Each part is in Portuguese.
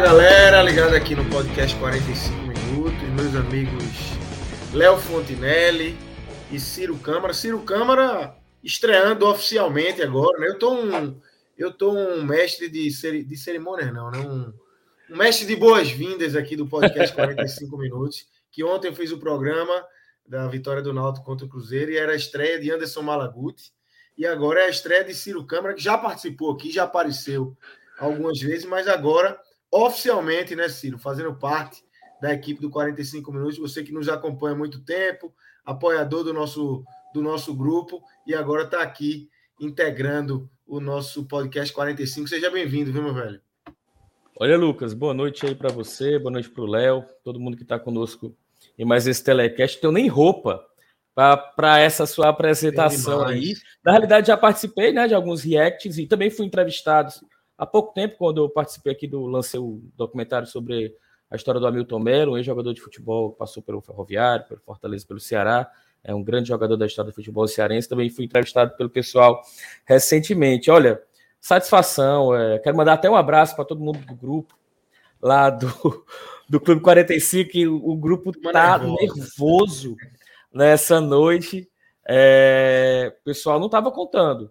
Fala galera, ligado aqui no podcast 45 minutos, meus amigos Léo Fontinelli e Ciro Câmara. Ciro Câmara estreando oficialmente agora, né? Eu tô um, eu tô um mestre de, ceri de cerimônias, não, né? Um, um mestre de boas-vindas aqui do podcast 45 minutos, que ontem eu fiz o programa da vitória do Náutico contra o Cruzeiro e era a estreia de Anderson Malaguti. E agora é a estreia de Ciro Câmara, que já participou aqui, já apareceu algumas vezes, mas agora oficialmente, né, Ciro, fazendo parte da equipe do 45 Minutos. Você que nos acompanha há muito tempo, apoiador do nosso, do nosso grupo e agora está aqui integrando o nosso podcast 45. Seja bem-vindo, viu, meu velho? Olha, Lucas, boa noite aí para você, boa noite para o Léo, todo mundo que está conosco em mais esse telecast. Tenho nem roupa para essa sua apresentação aí. Na realidade, já participei né, de alguns reacts e também fui entrevistado há pouco tempo, quando eu participei aqui do lancei o documentário sobre a história do Hamilton Melo, um ex-jogador de futebol, passou pelo Ferroviário, pelo Fortaleza, pelo Ceará, é um grande jogador da história do futebol cearense. Também fui entrevistado pelo pessoal recentemente. Olha, satisfação. É, quero mandar até um abraço para todo mundo do grupo lá do, do Clube 45. Que o, grupo tá nervoso. nervoso nessa noite. É, o pessoal não estava contando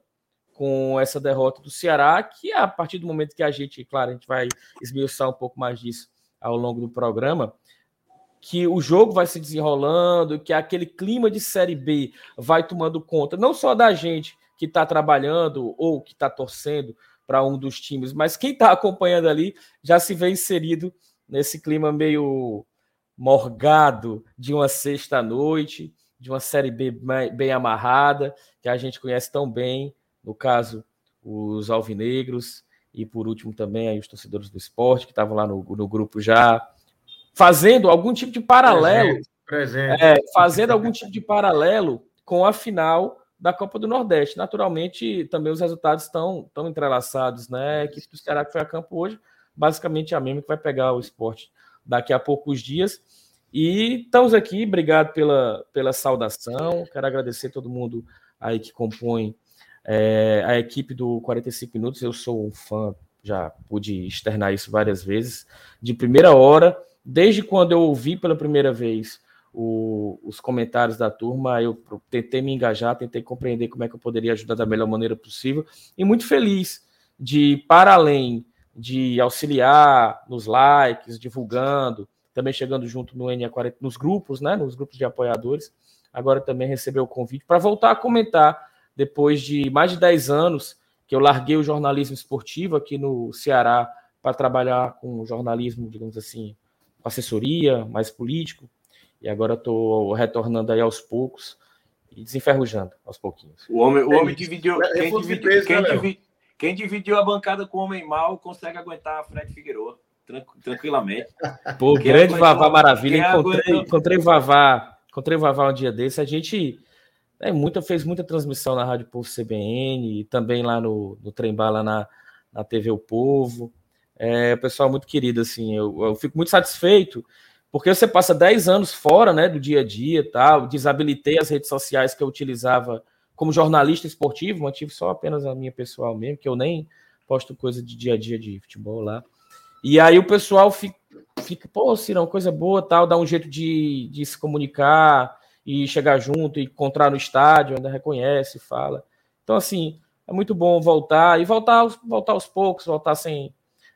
com essa derrota do Ceará, que a partir do momento que a gente, claro, a gente vai esmiuçar um pouco mais disso ao longo do programa, que o jogo vai se desenrolando, que aquele clima de Série B vai tomando conta, não só da gente que está trabalhando ou que está torcendo para um dos times, mas quem está acompanhando ali já se vê inserido nesse clima meio morgado de uma sexta-noite, de uma Série B bem amarrada, que a gente conhece tão bem, no caso, os alvinegros, e por último também aí os torcedores do esporte, que estavam lá no, no grupo já, fazendo algum tipo de paralelo, presente, presente. É, fazendo algum tipo de paralelo com a final da Copa do Nordeste. Naturalmente, também os resultados estão, tão entrelaçados, né? A equipe do Ceará que foi a campo hoje, basicamente a mesma que vai pegar o esporte daqui a poucos dias. E estamos aqui, obrigado pela, pela saudação. Quero agradecer todo mundo aí que compõe é, a equipe do 45 Minutos, eu sou um fã, já pude externar isso várias vezes, de primeira hora, desde quando eu ouvi pela primeira vez o, os comentários da turma, eu tentei me engajar, tentei compreender como é que eu poderia ajudar da melhor maneira possível, e muito feliz de, para além de auxiliar nos likes, divulgando, também chegando junto no NA40, nos grupos, né, nos grupos de apoiadores, agora também receber o convite para voltar a comentar depois de mais de 10 anos que eu larguei o jornalismo esportivo aqui no Ceará para trabalhar com jornalismo, digamos assim, assessoria, mais político, e agora estou retornando aí aos poucos e desenferrujando aos pouquinhos. O homem, o homem dividiu. É, quem, dividiu quem, dividiu, quem dividiu a bancada com o homem mal consegue aguentar a Fred Figueiredo tranquilamente. Pô, quem grande aguentou, Vavá Maravilha. Encontrei, encontrei Vavá, encontrei Vavá um dia desse. A gente é, muita, fez muita transmissão na Rádio Povo CBN e também lá no, no Trem Bala na, na TV O Povo. É, pessoal muito querido, assim, eu, eu fico muito satisfeito, porque você passa 10 anos fora né, do dia a dia, tal, desabilitei as redes sociais que eu utilizava como jornalista esportivo, mantive só apenas a minha pessoal mesmo, que eu nem posto coisa de dia a dia de futebol lá. E aí o pessoal fica, fica pô, Cirão, coisa boa, tal, dá um jeito de, de se comunicar, e chegar junto e encontrar no estádio, ainda reconhece, fala. Então, assim, é muito bom voltar e voltar, voltar aos poucos, voltar sem,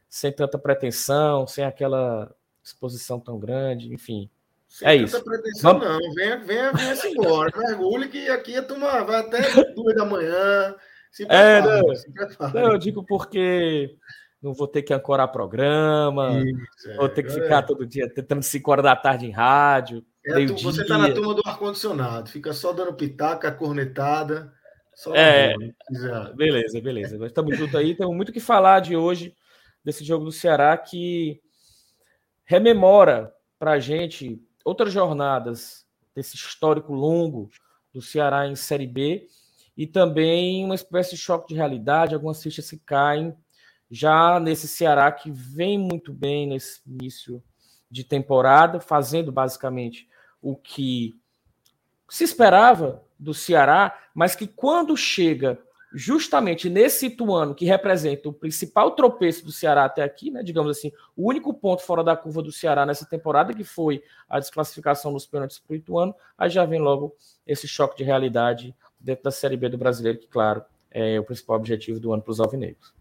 sem tanta pretensão, sem aquela exposição tão grande, enfim. Sem é isso. pretensão, Vamos... não. Venha, venha, venha se embora. Mergulhe que aqui a turma vai até duas da manhã. Se é, prepara, é, não, se não, eu digo porque não vou ter que ancorar programa, Isso, é. vou ter que ficar todo dia tentando 5 horas da tarde em rádio. É tu, você está na turma do ar-condicionado, fica só dando pitaca, cornetada. É, beleza, beleza. Estamos juntos aí, temos muito o que falar de hoje, desse jogo do Ceará, que rememora para a gente outras jornadas desse histórico longo do Ceará em Série B e também uma espécie de choque de realidade, algumas fichas se caem já nesse Ceará que vem muito bem nesse início de temporada, fazendo basicamente o que se esperava do Ceará, mas que quando chega justamente nesse Ituano, que representa o principal tropeço do Ceará até aqui, né, digamos assim, o único ponto fora da curva do Ceará nessa temporada, que foi a desclassificação nos pênaltis para o Ituano, aí já vem logo esse choque de realidade dentro da Série B do Brasileiro, que, claro, é o principal objetivo do ano para os alvinegros.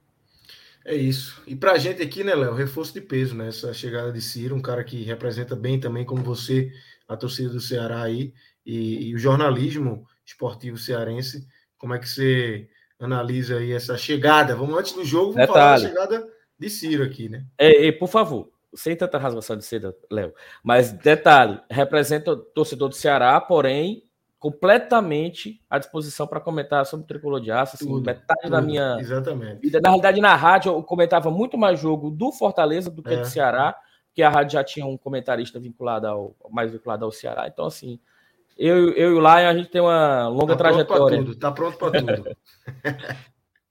É isso. E para a gente aqui, né, Léo, reforço de peso, né? Chegada de Ciro, um cara que representa bem também, como você, a torcida do Ceará aí, e, e o jornalismo esportivo cearense. Como é que você analisa aí essa chegada? Vamos antes do jogo, vamos falar da chegada de Ciro aqui, né? É, por favor, sem tanta rasgação de seda, Léo, mas detalhe, representa o torcedor do Ceará, porém completamente à disposição para comentar sobre o tricolor de aço. Assim, tudo, metade tudo, da minha exatamente. vida. Na realidade, na rádio eu comentava muito mais jogo do Fortaleza do que é. do Ceará, porque a rádio já tinha um comentarista vinculado ao mais vinculado ao Ceará. Então, assim, eu, eu e o Lion, a gente tem uma longa tá trajetória. Tudo, tá pronto para tudo.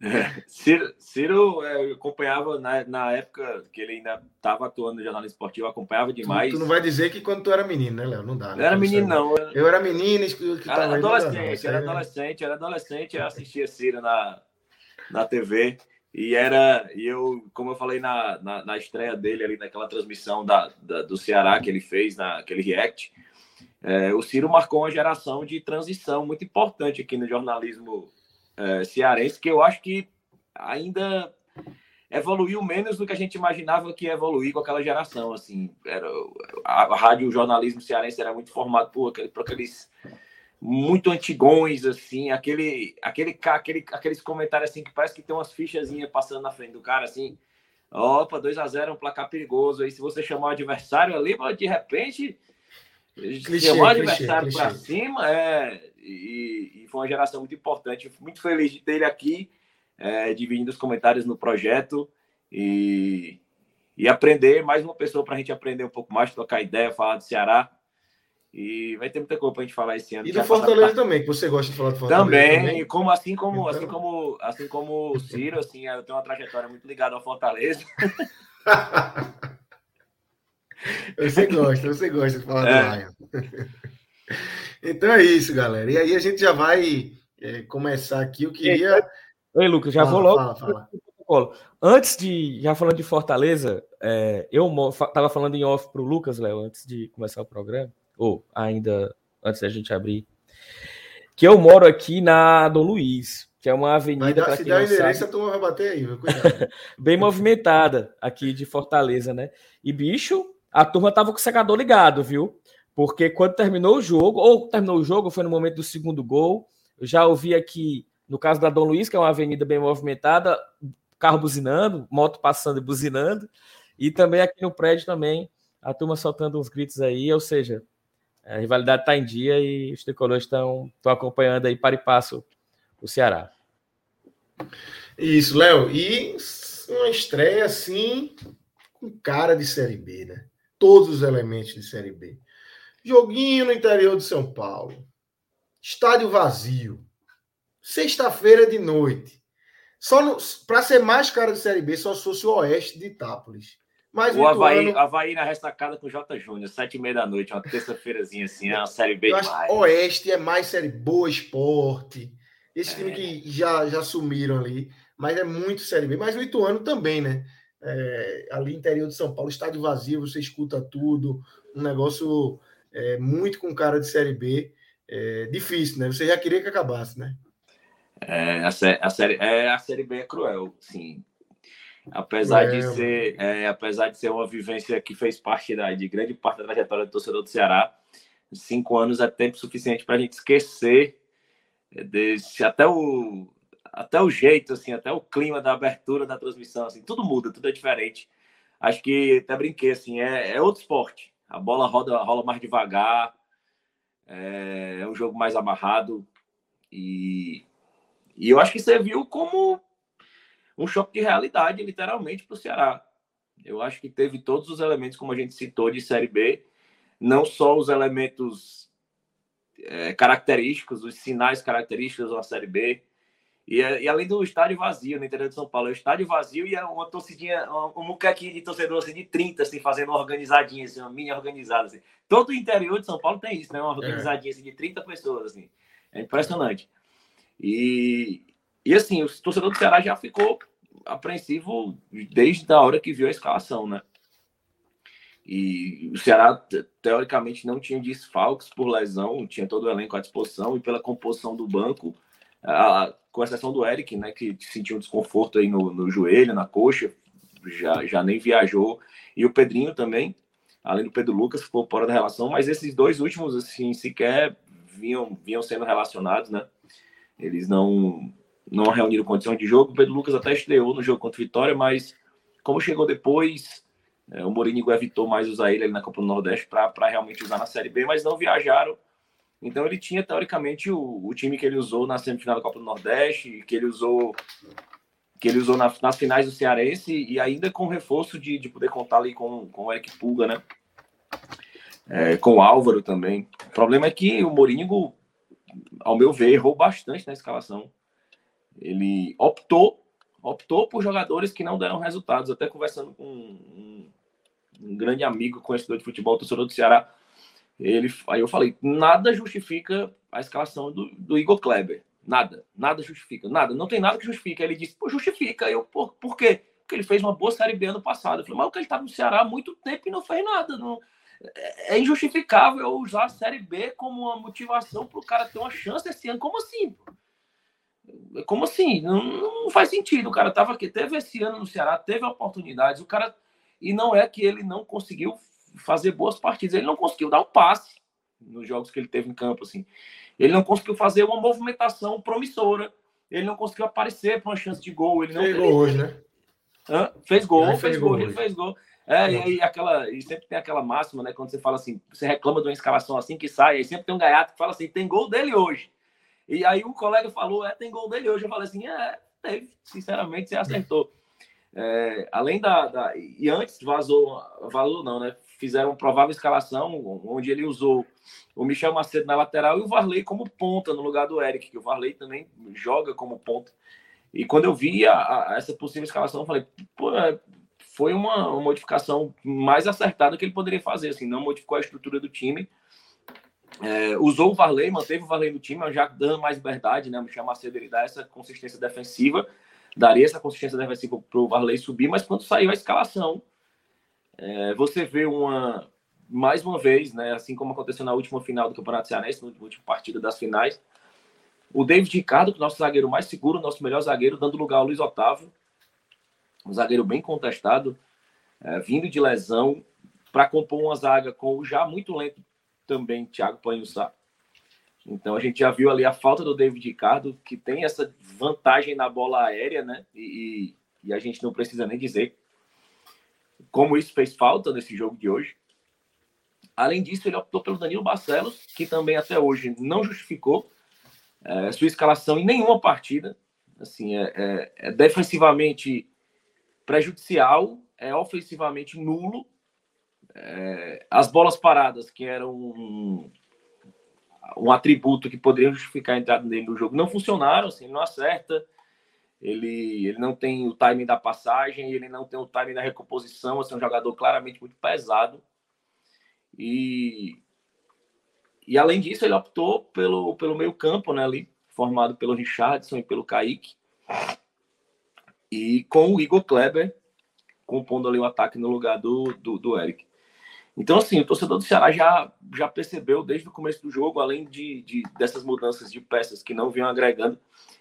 Ciro, Ciro é, eu acompanhava na, na época que ele ainda estava atuando no jornal esportivo, acompanhava demais. Tu, tu, não vai dizer que quando tu era menino, né, Léo? Não dá. Né? Não era menino, não. Eu, eu era menino, que era adolescente, era adolescente, era adolescente, eu assistia Ciro na, na TV. E era, e eu, como eu falei na, na, na estreia dele ali naquela transmissão da, da, do Ceará que ele fez, naquele React, é, o Ciro marcou uma geração de transição muito importante aqui no jornalismo é, cearense, que eu acho que ainda evoluiu menos do que a gente imaginava que ia evoluir com aquela geração. Assim, era, a, a rádio o jornalismo cearense era muito formado por, por aqueles muito antigões, assim, aquele, aquele, aquele, aqueles comentários assim que parece que tem umas fichazinhas passando na frente do cara, assim. Opa, 2 a 0 é um placar perigoso. Aí, se você chamar o adversário ali, de repente clichê, chamou o adversário para cima, é, e, e, foi uma geração muito importante. Muito feliz de ter ele aqui, é, dividindo os comentários no projeto e, e aprender, mais uma pessoa para a gente aprender um pouco mais, trocar ideia, falar do Ceará. E vai ter muita coisa para a gente falar esse ano. E do Fortaleza também, que você gosta de falar do Fortaleza. Também, também. como assim como então... assim como assim como o Ciro, assim, eu tenho uma trajetória muito ligada ao Fortaleza. Você gosta, você gosta de falar é. do Lion. Então é isso, galera. E aí a gente já vai é, começar aqui. Eu queria. Oi, Lucas, já fala, vou logo. Fala, fala. Antes de, já falando de Fortaleza, é, eu estava falando em off para o Lucas, Léo, antes de começar o programa, ou ainda antes da gente abrir, que eu moro aqui na Dom Luiz, que é uma avenida. Mas se der endereço, a turma vai bater aí, bem movimentada aqui de Fortaleza, né? E bicho, a turma tava com o secador ligado, viu? Porque quando terminou o jogo, ou terminou o jogo, foi no momento do segundo gol, eu já ouvi aqui, no caso da Dom Luiz, que é uma avenida bem movimentada, carro buzinando, moto passando e buzinando, e também aqui no prédio também, a turma soltando uns gritos aí, ou seja, a rivalidade está em dia e os tricolores estão acompanhando aí para e passo o Ceará. Isso, Léo. E uma estreia assim, com cara de Série B, né? todos os elementos de Série B. Joguinho no interior de São Paulo. Estádio vazio. Sexta-feira de noite. Só para ser mais cara de Série B, só se fosse o Oeste de Itápolis. Mas o Havaí, ano... Havaí na restacada com o J. Júnior, sete e meia da noite, uma terça-feirazinha assim, é uma Série B demais. Oeste é mais Série Boa Esporte. Esse é. time que já, já sumiram ali. Mas é muito Série B. Mas o Ituano também, né? é, ali interior de São Paulo, estádio vazio, você escuta tudo, um negócio é, muito com cara de Série B, é, difícil, né? Você já queria que acabasse, né? É, a, sé a, série, é, a Série B é cruel, sim. Apesar de ser, é, apesar de ser uma vivência que fez parte da, de grande parte da trajetória do torcedor do Ceará, cinco anos é tempo suficiente para a gente esquecer desse, até o até o jeito, assim, até o clima da abertura da transmissão, assim, tudo muda, tudo é diferente. Acho que até brinquei, assim, é, é outro esporte. A bola roda, rola mais devagar, é, é um jogo mais amarrado e, e eu acho que serviu como um choque de realidade, literalmente, para o Ceará. Eu acho que teve todos os elementos, como a gente citou, de Série B, não só os elementos é, característicos, os sinais característicos da Série B, e, e, além do estádio vazio no interior de São Paulo, é o estádio vazio e é uma torcidinha, um, muquequinho de torcedor assim, de 30, assim, fazendo organizadinha, assim, uma mini organizada. Assim. Todo o interior de São Paulo tem isso, né? Uma é. organizadinha assim, de 30 pessoas. Assim. É impressionante. E, e assim, o torcedor do Ceará já ficou apreensivo desde a hora que viu a escalação, né? E o Ceará, teoricamente, não tinha desfalques por lesão, tinha todo o elenco à disposição e pela composição do banco a, com exceção do Eric, né, que sentiu um desconforto aí no, no joelho, na coxa, já, já nem viajou, e o Pedrinho também, além do Pedro Lucas, ficou fora da relação, mas esses dois últimos, assim, sequer vinham, vinham sendo relacionados, né? Eles não, não reuniram condições de jogo. O Pedro Lucas até estreou no jogo contra o Vitória, mas como chegou depois, é, o Mourinho evitou mais usar ele na Copa do Nordeste para realmente usar na Série B, mas não viajaram então ele tinha, teoricamente, o, o time que ele usou na semifinal da Copa do Nordeste, que ele usou que ele usou na, nas finais do Cearense e ainda com reforço de, de poder contar ali com, com o Eric Pulga, né? É, com o Álvaro também. O problema é que o Moringo, ao meu ver, errou bastante na escalação. Ele optou, optou por jogadores que não deram resultados. Até conversando com um, um grande amigo, conhecedor de futebol, torcedor do Ceará, ele, aí eu falei, nada justifica a escalação do, do Igor Kleber. Nada, nada justifica, nada, não tem nada que justifique. Aí ele disse, pô, justifica. Eu, por, por quê? Porque ele fez uma boa Série B ano passado. Eu falei, mas o que ele tá no Ceará há muito tempo e não fez nada. Não, é, é injustificável usar a Série B como uma motivação para o cara ter uma chance esse ano. Como assim? Como assim? Não, não faz sentido. O cara tava aqui, teve esse ano no Ceará, teve oportunidades, o cara. E não é que ele não conseguiu fazer boas partidas. Ele não conseguiu dar um passe nos jogos que ele teve em campo, assim. Ele não conseguiu fazer uma movimentação promissora. Ele não conseguiu aparecer para uma chance de gol. Ele não fez gol hoje, né? Hã? Fez gol, fez, fez, gol, ele fez gol. É, e, e, aquela, e sempre tem aquela máxima, né? Quando você fala assim, você reclama de uma escalação assim que sai, aí sempre tem um gaiato que fala assim, tem gol dele hoje. E aí o colega falou, é, tem gol dele hoje. Eu falei assim, é, teve, sinceramente, você acertou. É, além da, da, E antes vazou, vazou não, né? fizeram provável escalação, onde ele usou o Michel Macedo na lateral e o Varley como ponta no lugar do Eric, que o Varley também joga como ponta. E quando eu vi a, a, essa possível escalação, eu falei, pô, é, foi uma, uma, modificação mais acertada que ele poderia fazer, assim, não modificou a estrutura do time. É, usou o Varley, manteve o Varley no time, já dando mais liberdade, né? Michel Macedo ele dá essa consistência defensiva, daria essa consistência defensiva para o Varley subir, mas quando saiu a escalação, é, você vê uma, mais uma vez, né, assim como aconteceu na última final do Campeonato Cearense, na última partida das finais, o David Ricardo, nosso zagueiro mais seguro, nosso melhor zagueiro, dando lugar ao Luiz Otávio, um zagueiro bem contestado, é, vindo de lesão, para compor uma zaga com o já muito lento também Thiago Panhussá. Então a gente já viu ali a falta do David Ricardo, que tem essa vantagem na bola aérea, né? E, e a gente não precisa nem dizer como isso fez falta nesse jogo de hoje. Além disso, ele optou pelo Danilo Barcelos, que também até hoje não justificou é, sua escalação em nenhuma partida. Assim, é, é, é defensivamente prejudicial, é ofensivamente nulo. É, as bolas paradas, que eram um, um atributo que poderia justificar a entrada dele no jogo, não funcionaram, assim, não acerta ele, ele não tem o timing da passagem, ele não tem o timing da recomposição, assim, é um jogador claramente muito pesado. E, e além disso, ele optou pelo, pelo meio campo, né, ali, formado pelo Richardson e pelo Kaique, e com o Igor Kleber compondo ali o ataque no lugar do, do, do Eric. Então, assim, o torcedor do Ceará já, já percebeu desde o começo do jogo, além de, de dessas mudanças de peças que não vinham agregando,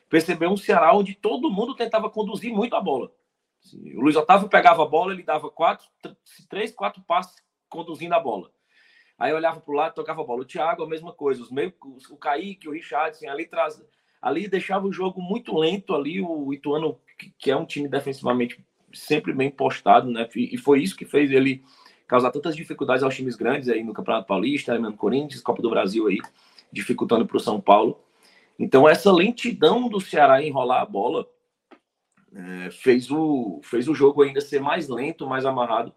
percebeu um Ceará onde todo mundo tentava conduzir muito a bola. O Luiz Otávio pegava a bola, ele dava quatro, três, quatro passes conduzindo a bola. Aí olhava para o lado, tocava a bola. O Thiago, a mesma coisa. Os meio, o Kaique, o Richardson, ali traz, ali deixava o jogo muito lento ali, o Ituano, que é um time defensivamente sempre bem postado, né? E foi isso que fez ele causar tantas dificuldades aos times grandes aí no Campeonato Paulista, no Corinthians, Copa do Brasil aí, dificultando para o São Paulo. Então, essa lentidão do Ceará enrolar a bola é, fez, o, fez o jogo ainda ser mais lento, mais amarrado.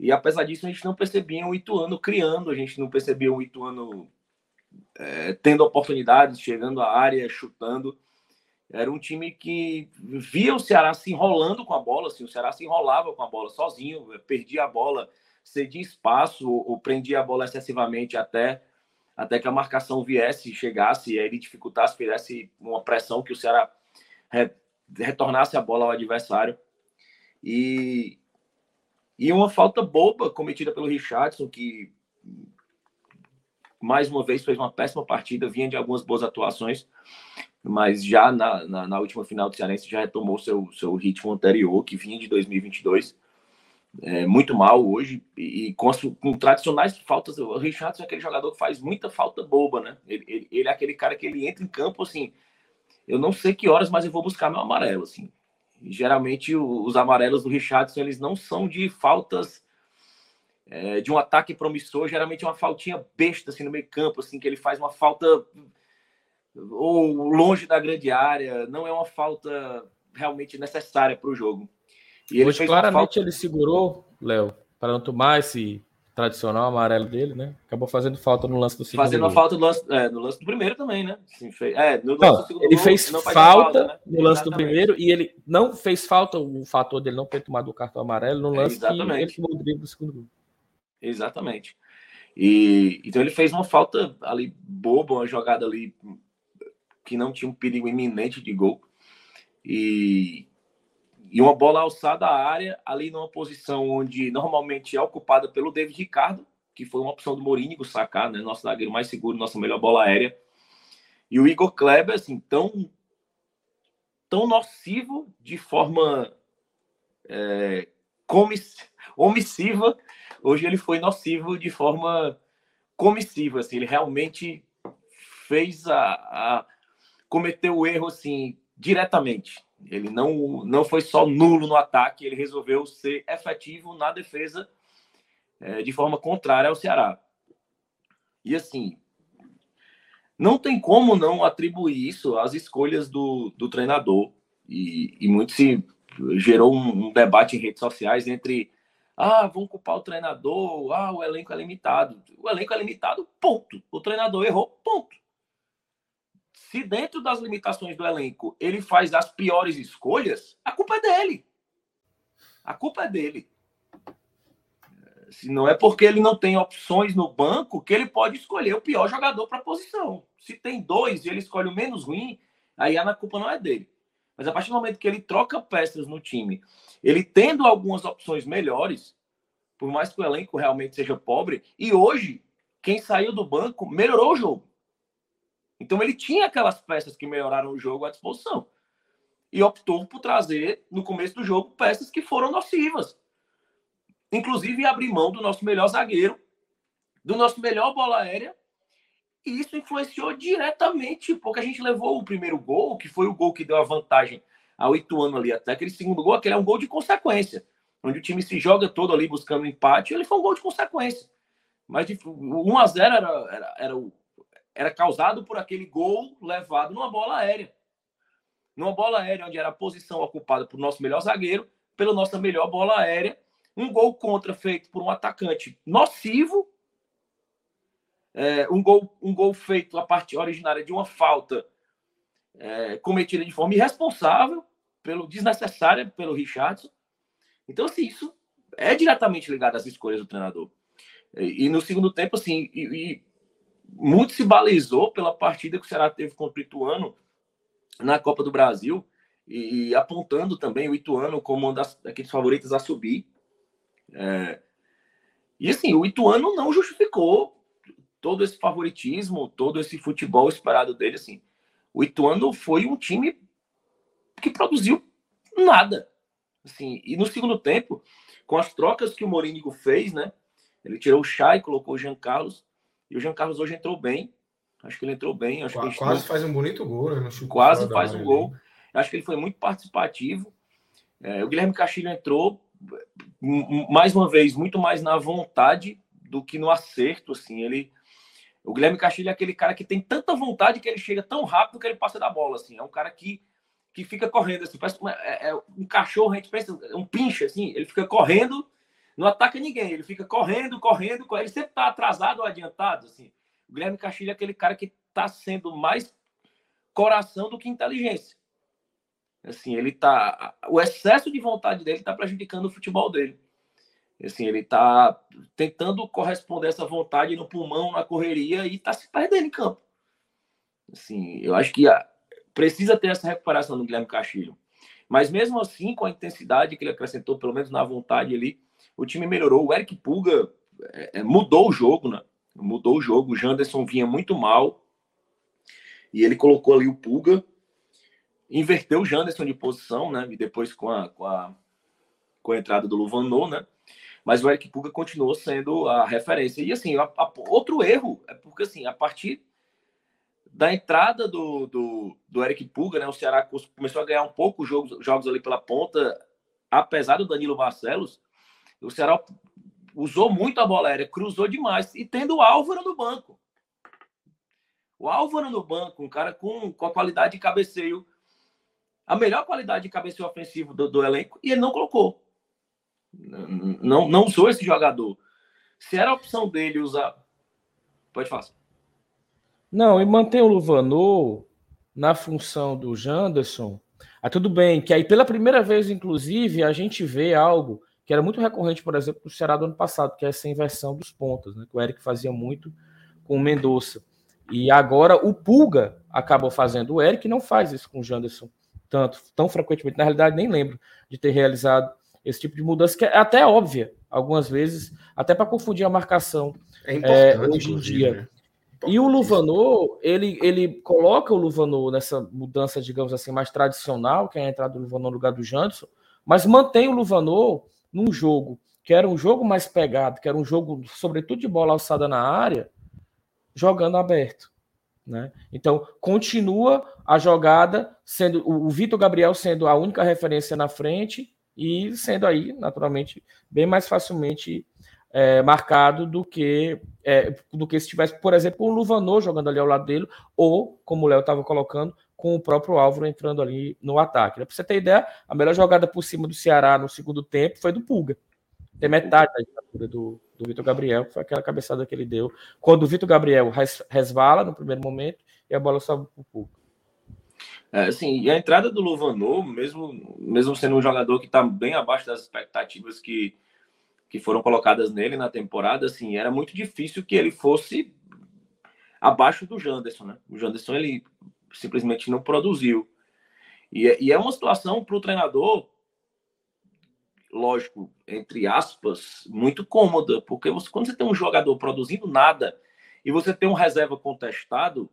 E apesar disso, a gente não percebia o Ituano criando, a gente não percebia o Ituano é, tendo oportunidades, chegando à área, chutando. Era um time que via o Ceará se enrolando com a bola, assim, o Ceará se enrolava com a bola sozinho, perdia a bola, cedia espaço ou, prendia a bola excessivamente até até que a marcação viesse, chegasse, e ele dificultasse, fizesse uma pressão que o Ceará re, retornasse a bola ao adversário. E, e uma falta boba cometida pelo Richardson, que mais uma vez fez uma péssima partida, vinha de algumas boas atuações, mas já na, na, na última final do Cearense já retomou seu, seu ritmo anterior, que vinha de 2022 é, muito mal hoje e, com, as, com tradicionais faltas. O Richardson é aquele jogador que faz muita falta boba, né? Ele, ele, ele, é aquele cara que ele entra em campo assim. Eu não sei que horas, mas eu vou buscar meu amarelo, assim. E, geralmente o, os amarelos do Richardson eles não são de faltas é, de um ataque promissor. Geralmente é uma faltinha besta assim no meio campo, assim que ele faz uma falta ou longe da grande área. Não é uma falta realmente necessária para o jogo. E ele Hoje, claramente ele segurou, Léo, para não tomar esse tradicional amarelo dele, né? Acabou fazendo falta no lance do segundo. Fazendo gol. falta no lance, é, no lance do primeiro também, né? Sim, fez, é, no lance não, do segundo ele gol, fez falta, falta né? no lance Exatamente. do primeiro e ele não fez falta o fator dele não ter tomado o cartão amarelo no lance Exatamente. que ele tomou o drible do segundo gol. Exatamente. E então ele fez uma falta ali boba, uma jogada ali que não tinha um perigo iminente de gol. E e uma bola alçada à área, ali numa posição onde normalmente é ocupada pelo David Ricardo, que foi uma opção do Morínigo sacar, né? Nosso zagueiro mais seguro, nossa melhor bola aérea. E o Igor Kleber, assim, tão, tão nocivo de forma é, omissiva. Hoje ele foi nocivo de forma comissiva, assim, ele realmente fez a, a cometeu o erro assim diretamente. Ele não, não foi só nulo no ataque, ele resolveu ser efetivo na defesa é, de forma contrária ao Ceará. E assim, não tem como não atribuir isso às escolhas do, do treinador. E, e muito se gerou um, um, debate em redes sociais entre ah, vão culpar o treinador, ah, o elenco é limitado. O elenco é limitado, ponto. O treinador errou, ponto se dentro das limitações do elenco ele faz as piores escolhas, a culpa é dele. A culpa é dele. Se não é porque ele não tem opções no banco que ele pode escolher o pior jogador para a posição. Se tem dois e ele escolhe o menos ruim, aí a culpa não é dele. Mas a partir do momento que ele troca peças no time, ele tendo algumas opções melhores, por mais que o elenco realmente seja pobre, e hoje, quem saiu do banco melhorou o jogo. Então ele tinha aquelas peças que melhoraram o jogo à disposição. E optou por trazer, no começo do jogo, peças que foram nocivas. Inclusive abrir mão do nosso melhor zagueiro, do nosso melhor bola aérea. E isso influenciou diretamente, porque a gente levou o primeiro gol, que foi o gol que deu a vantagem ao Ituano ali. Até aquele segundo gol, aquele é um gol de consequência. Onde o time se joga todo ali buscando empate, ele foi um gol de consequência. Mas de 1 a 0 era, era, era o era causado por aquele gol levado numa bola aérea. Numa bola aérea, onde era a posição ocupada por nosso melhor zagueiro, pela nossa melhor bola aérea. Um gol contra feito por um atacante nocivo. É, um, gol, um gol feito a partir originária de uma falta é, cometida de forma irresponsável, pelo desnecessária pelo Richardson. Então, assim, isso é diretamente ligado às escolhas do treinador. E, e no segundo tempo, assim, e, e muito se balizou pela partida que o Ceará teve contra o Ituano na Copa do Brasil e apontando também o Ituano como um das, daqueles favoritos a subir. É, e assim, o Ituano não justificou todo esse favoritismo, todo esse futebol esperado dele. Assim, o Ituano foi um time que produziu nada. Assim, e no segundo tempo, com as trocas que o Morínigo fez, né? Ele tirou o Chay, colocou o Jean Carlos. E o Jean Carlos hoje entrou bem. Acho que ele entrou bem. Acho quase, que quase faz um bonito gol, né? quase faz um gol. Acho que ele foi muito participativo. É, o Guilherme Castilho entrou, mais uma vez, muito mais na vontade do que no acerto. Assim, ele, o Guilherme Castilho é aquele cara que tem tanta vontade que ele chega tão rápido que ele passa da bola. Assim, é um cara que, que fica correndo, assim, parece uma, é, é, um cachorro, a gente pensa, um pinche, assim, ele fica correndo, não ataca ninguém, ele fica correndo, correndo, correndo ele sempre está atrasado ou adiantado. Assim. O Guilherme Castilho é aquele cara que está sendo mais coração do que inteligência. Assim, ele tá. O excesso de vontade dele está prejudicando o futebol dele. Assim, ele está tentando corresponder a essa vontade no pulmão, na correria e está se perdendo em campo. Assim, eu acho que precisa ter essa recuperação do Guilherme Castilho. Mas mesmo assim, com a intensidade que ele acrescentou, pelo menos na vontade ali, o time melhorou. O Eric Puga é, é mudou o jogo, né? Mudou o jogo. O Janderson vinha muito mal. E ele colocou ali o Puga inverteu o Janderson de posição, né? E depois com a, com a, com a entrada do Luvanô, né? Mas o Eric Puga continuou sendo a referência. E assim, a, a, outro erro é porque assim, a partir da entrada do, do, do Eric Puga, né? O Ceará começou a ganhar um pouco jogos, jogos ali pela ponta, apesar do Danilo Barcelos, o Ceará usou muito a bola aérea, cruzou demais, e tendo o Álvaro no banco. O Álvaro no banco, um cara com, com a qualidade de cabeceio a melhor qualidade de cabeceio ofensivo do, do elenco e ele não colocou. Não, não usou esse jogador. Se era a opção dele usar. Pode falar. Não, e mantém o Luvanor na função do Janderson. Ah, tudo bem, que aí pela primeira vez, inclusive, a gente vê algo que era muito recorrente, por exemplo, no Ceará do ano passado, que é essa inversão dos pontos, né? Que o Eric fazia muito com o Mendonça. E agora o Pulga acabou fazendo. O Eric não faz isso com o Janderson tanto, tão frequentemente. Na realidade, nem lembro de ter realizado esse tipo de mudança, que é até óbvia, algumas vezes, até para confundir a marcação é é, hoje em dia. Né? E o Luvanor, ele, ele coloca o Luvanor nessa mudança, digamos assim, mais tradicional, que é a entrada do Luvanor no lugar do Janderson, mas mantém o Luvanor num jogo que era um jogo mais pegado, que era um jogo, sobretudo, de bola alçada na área, jogando aberto. Né? Então, continua a jogada sendo o Vitor Gabriel sendo a única referência na frente e sendo aí, naturalmente, bem mais facilmente é, marcado do que é, do que se tivesse, por exemplo, o Luvanor jogando ali ao lado dele, ou, como o Léo estava colocando, com o próprio Álvaro entrando ali no ataque. Para você ter ideia, a melhor jogada por cima do Ceará no segundo tempo foi do Pulga. Tem metade da do, do Vitor Gabriel, que foi aquela cabeçada que ele deu. Quando o Vitor Gabriel res, resvala no primeiro momento e a bola sobe para o público. É, assim, e a entrada do Luvanor, mesmo, mesmo sendo um jogador que está bem abaixo das expectativas que, que foram colocadas nele na temporada, assim, era muito difícil que ele fosse abaixo do Janderson, né? O Janderson, ele simplesmente não produziu. E, é, e é uma situação para o treinador lógico, entre aspas, muito cômoda, porque você, quando você tem um jogador produzindo nada e você tem um reserva contestado,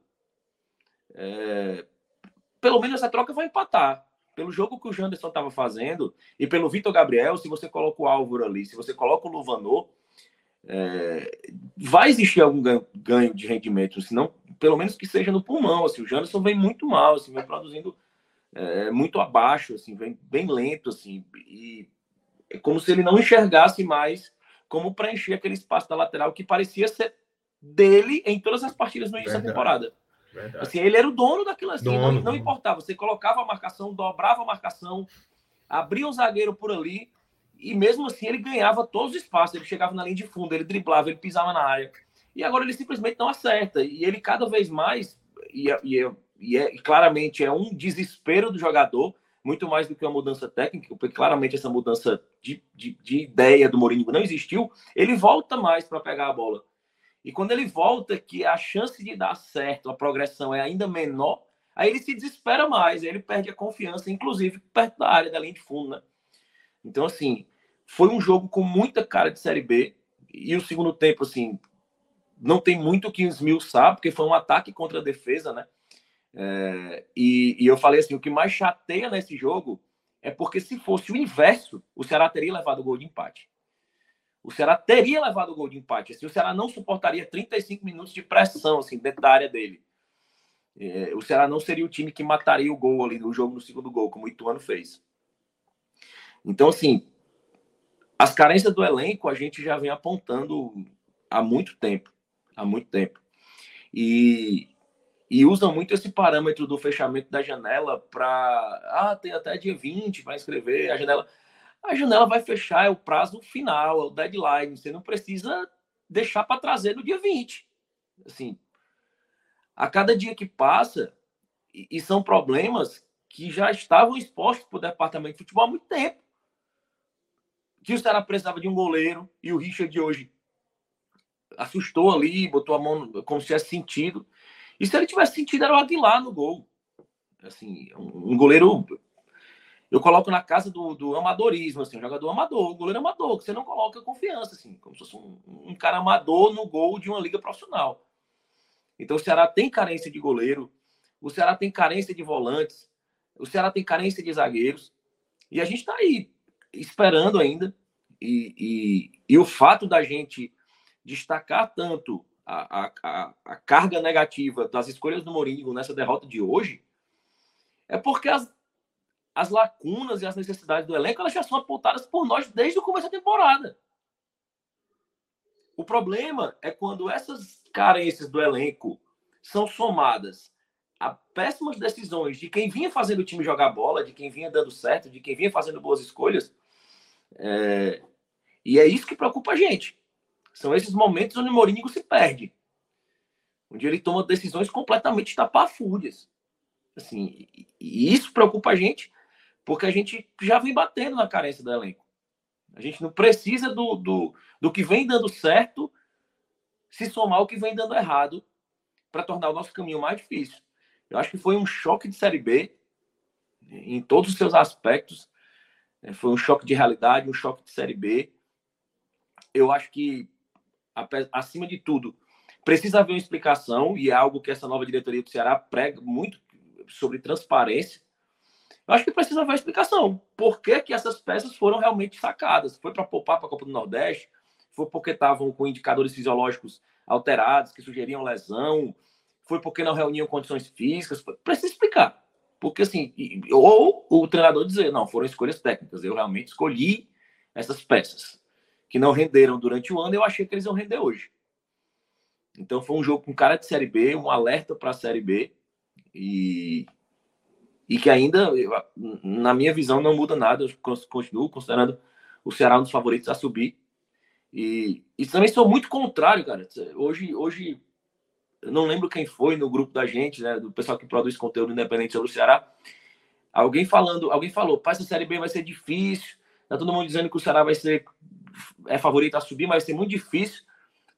é, pelo menos essa troca vai empatar. Pelo jogo que o Janderson estava fazendo e pelo Vitor Gabriel, se você coloca o Álvaro ali, se você coloca o Luvanor, é, vai existir algum ganho, ganho, de rendimento, senão, pelo menos que seja no pulmão. Assim, o Janderson vem muito mal, assim, vem produzindo é, muito abaixo, assim, vem bem lento, assim, e é como se ele não enxergasse mais como preencher aquele espaço da lateral que parecia ser dele em todas as partidas no início Verdade. da temporada. Verdade. Assim, ele era o dono daquilo assim, dono, não, não importava. Você colocava a marcação, dobrava a marcação, abria o zagueiro por ali, e mesmo assim ele ganhava todos os espaços. Ele chegava na linha de fundo, ele driblava, ele pisava na área. E agora ele simplesmente não acerta. E ele cada vez mais, e, é, e, é, e, é, e claramente é um desespero do jogador, muito mais do que uma mudança técnica, porque claramente essa mudança de, de, de ideia do Mourinho não existiu, ele volta mais para pegar a bola. E quando ele volta, que a chance de dar certo, a progressão é ainda menor, aí ele se desespera mais, ele perde a confiança, inclusive perto da área da linha de fundo, né? Então, assim, foi um jogo com muita cara de Série B, e o segundo tempo, assim, não tem muito que esmiuçar, porque foi um ataque contra a defesa, né? É, e, e, eu falei assim: o que mais chateia nesse jogo é porque se fosse o inverso, o Ceará teria levado o gol de empate. o Ceará teria levado o gol de empate. Assim, o Ceará não suportaria 35 minutos de pressão assim, dentro da área dele. É, o Ceará não seria o time que mataria o gol ali no jogo no segundo gol, como o Ituano fez. Então, assim, as carências do elenco a gente já vem apontando há muito tempo. Há muito tempo. E, e usam muito esse parâmetro do fechamento da janela para. Ah, tem até dia 20 para escrever. A janela. A janela vai fechar, é o prazo final, é o deadline. Você não precisa deixar para trazer no dia 20. Assim, a cada dia que passa, e, e são problemas que já estavam expostos para o departamento de futebol há muito tempo. Que o Ceará precisava de um goleiro e o Richard de hoje assustou ali, botou a mão como se tivesse sentido. E se ele tivesse sentido, era o Aguilar no gol. Assim, um, goleiro. Eu coloco na casa do, do amadorismo, assim, um jogador amador, um goleiro amador, que você não coloca confiança, assim, como se fosse um, um cara amador no gol de uma liga profissional. Então o Ceará tem carência de goleiro, o Ceará tem carência de volantes, o Ceará tem carência de zagueiros. E a gente está aí esperando ainda. E, e, e, o fato da gente destacar tanto a, a, a, carga negativa das escolhas do Mourinho nessa derrota de hoje é porque as, as lacunas e as necessidades do elenco elas já são apontadas por nós desde o começo da temporada. O problema é quando essas carências do elenco são somadas a péssimas decisões de quem vinha fazendo o time jogar bola, de quem vinha dando certo, de quem vinha fazendo boas escolhas. É... E é isso que preocupa a gente. São esses momentos onde o Mourinho se perde. Onde ele toma decisões completamente tapafúrdias. Assim, e isso preocupa a gente, porque a gente já vem batendo na carência do elenco. A gente não precisa do, do, do que vem dando certo se somar o que vem dando errado para tornar o nosso caminho mais difícil. Eu acho que foi um choque de Série B em todos os seus aspectos. Foi um choque de realidade, um choque de Série B. Eu acho que acima de tudo, precisa haver uma explicação, e é algo que essa nova diretoria do Ceará prega muito sobre transparência. Eu acho que precisa haver uma explicação. Por que, que essas peças foram realmente sacadas? Foi para poupar para a Copa do Nordeste? Foi porque estavam com indicadores fisiológicos alterados, que sugeriam lesão? Foi porque não reuniam condições físicas? Precisa explicar. Porque, assim, ou o treinador dizer, não, foram escolhas técnicas, eu realmente escolhi essas peças que não renderam durante o ano, eu achei que eles iam render hoje. Então foi um jogo com cara de Série B, um alerta para a Série B e, e que ainda, na minha visão, não muda nada. Eu continuo considerando o Ceará um dos favoritos a subir. E, e também sou muito contrário, cara. Hoje, hoje eu não lembro quem foi no grupo da gente, né, do pessoal que produz conteúdo independente sobre o Ceará. Alguém falando, alguém falou, pai, essa Série B vai ser difícil. Tá todo mundo dizendo que o Ceará vai ser é favorito a subir, mas vai ser muito difícil.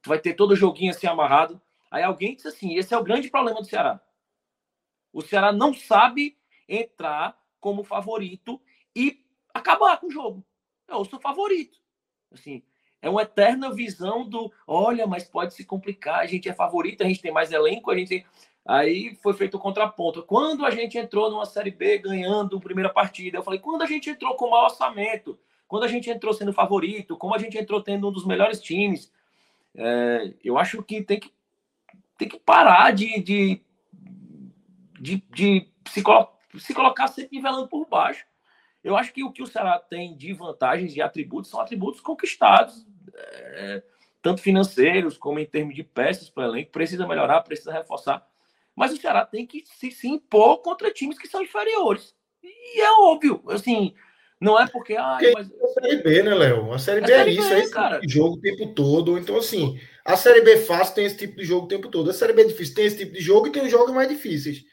Tu vai ter todo o joguinho assim amarrado. Aí alguém disse assim: esse é o grande problema do Ceará. O Ceará não sabe entrar como favorito e acabar com o jogo. Eu sou favorito. Assim, é uma eterna visão do, olha, mas pode se complicar, a gente é favorito, a gente tem mais elenco, a gente. Aí foi feito o contraponto. Quando a gente entrou numa Série B ganhando a primeira partida, eu falei, quando a gente entrou com mau orçamento, quando a gente entrou sendo favorito, como a gente entrou tendo um dos melhores times, é, eu acho que tem que, tem que parar de, de, de, de se, colo se colocar sempre nivelando por baixo. Eu acho que o que o Ceará tem de vantagens e atributos são atributos conquistados, é, tanto financeiros como em termos de peças para o elenco. Precisa melhorar, precisa reforçar. Mas o Ceará tem que se, se impor contra times que são inferiores. E é óbvio, assim, não é porque. Ah, mas... É a Série B, né, Léo? A Série B é, é isso, é esse cara. tipo de jogo o tempo todo. Então, assim, a Série B fácil tem esse tipo de jogo o tempo todo. A Série B difícil tem esse tipo de jogo e tem os jogos mais difíceis.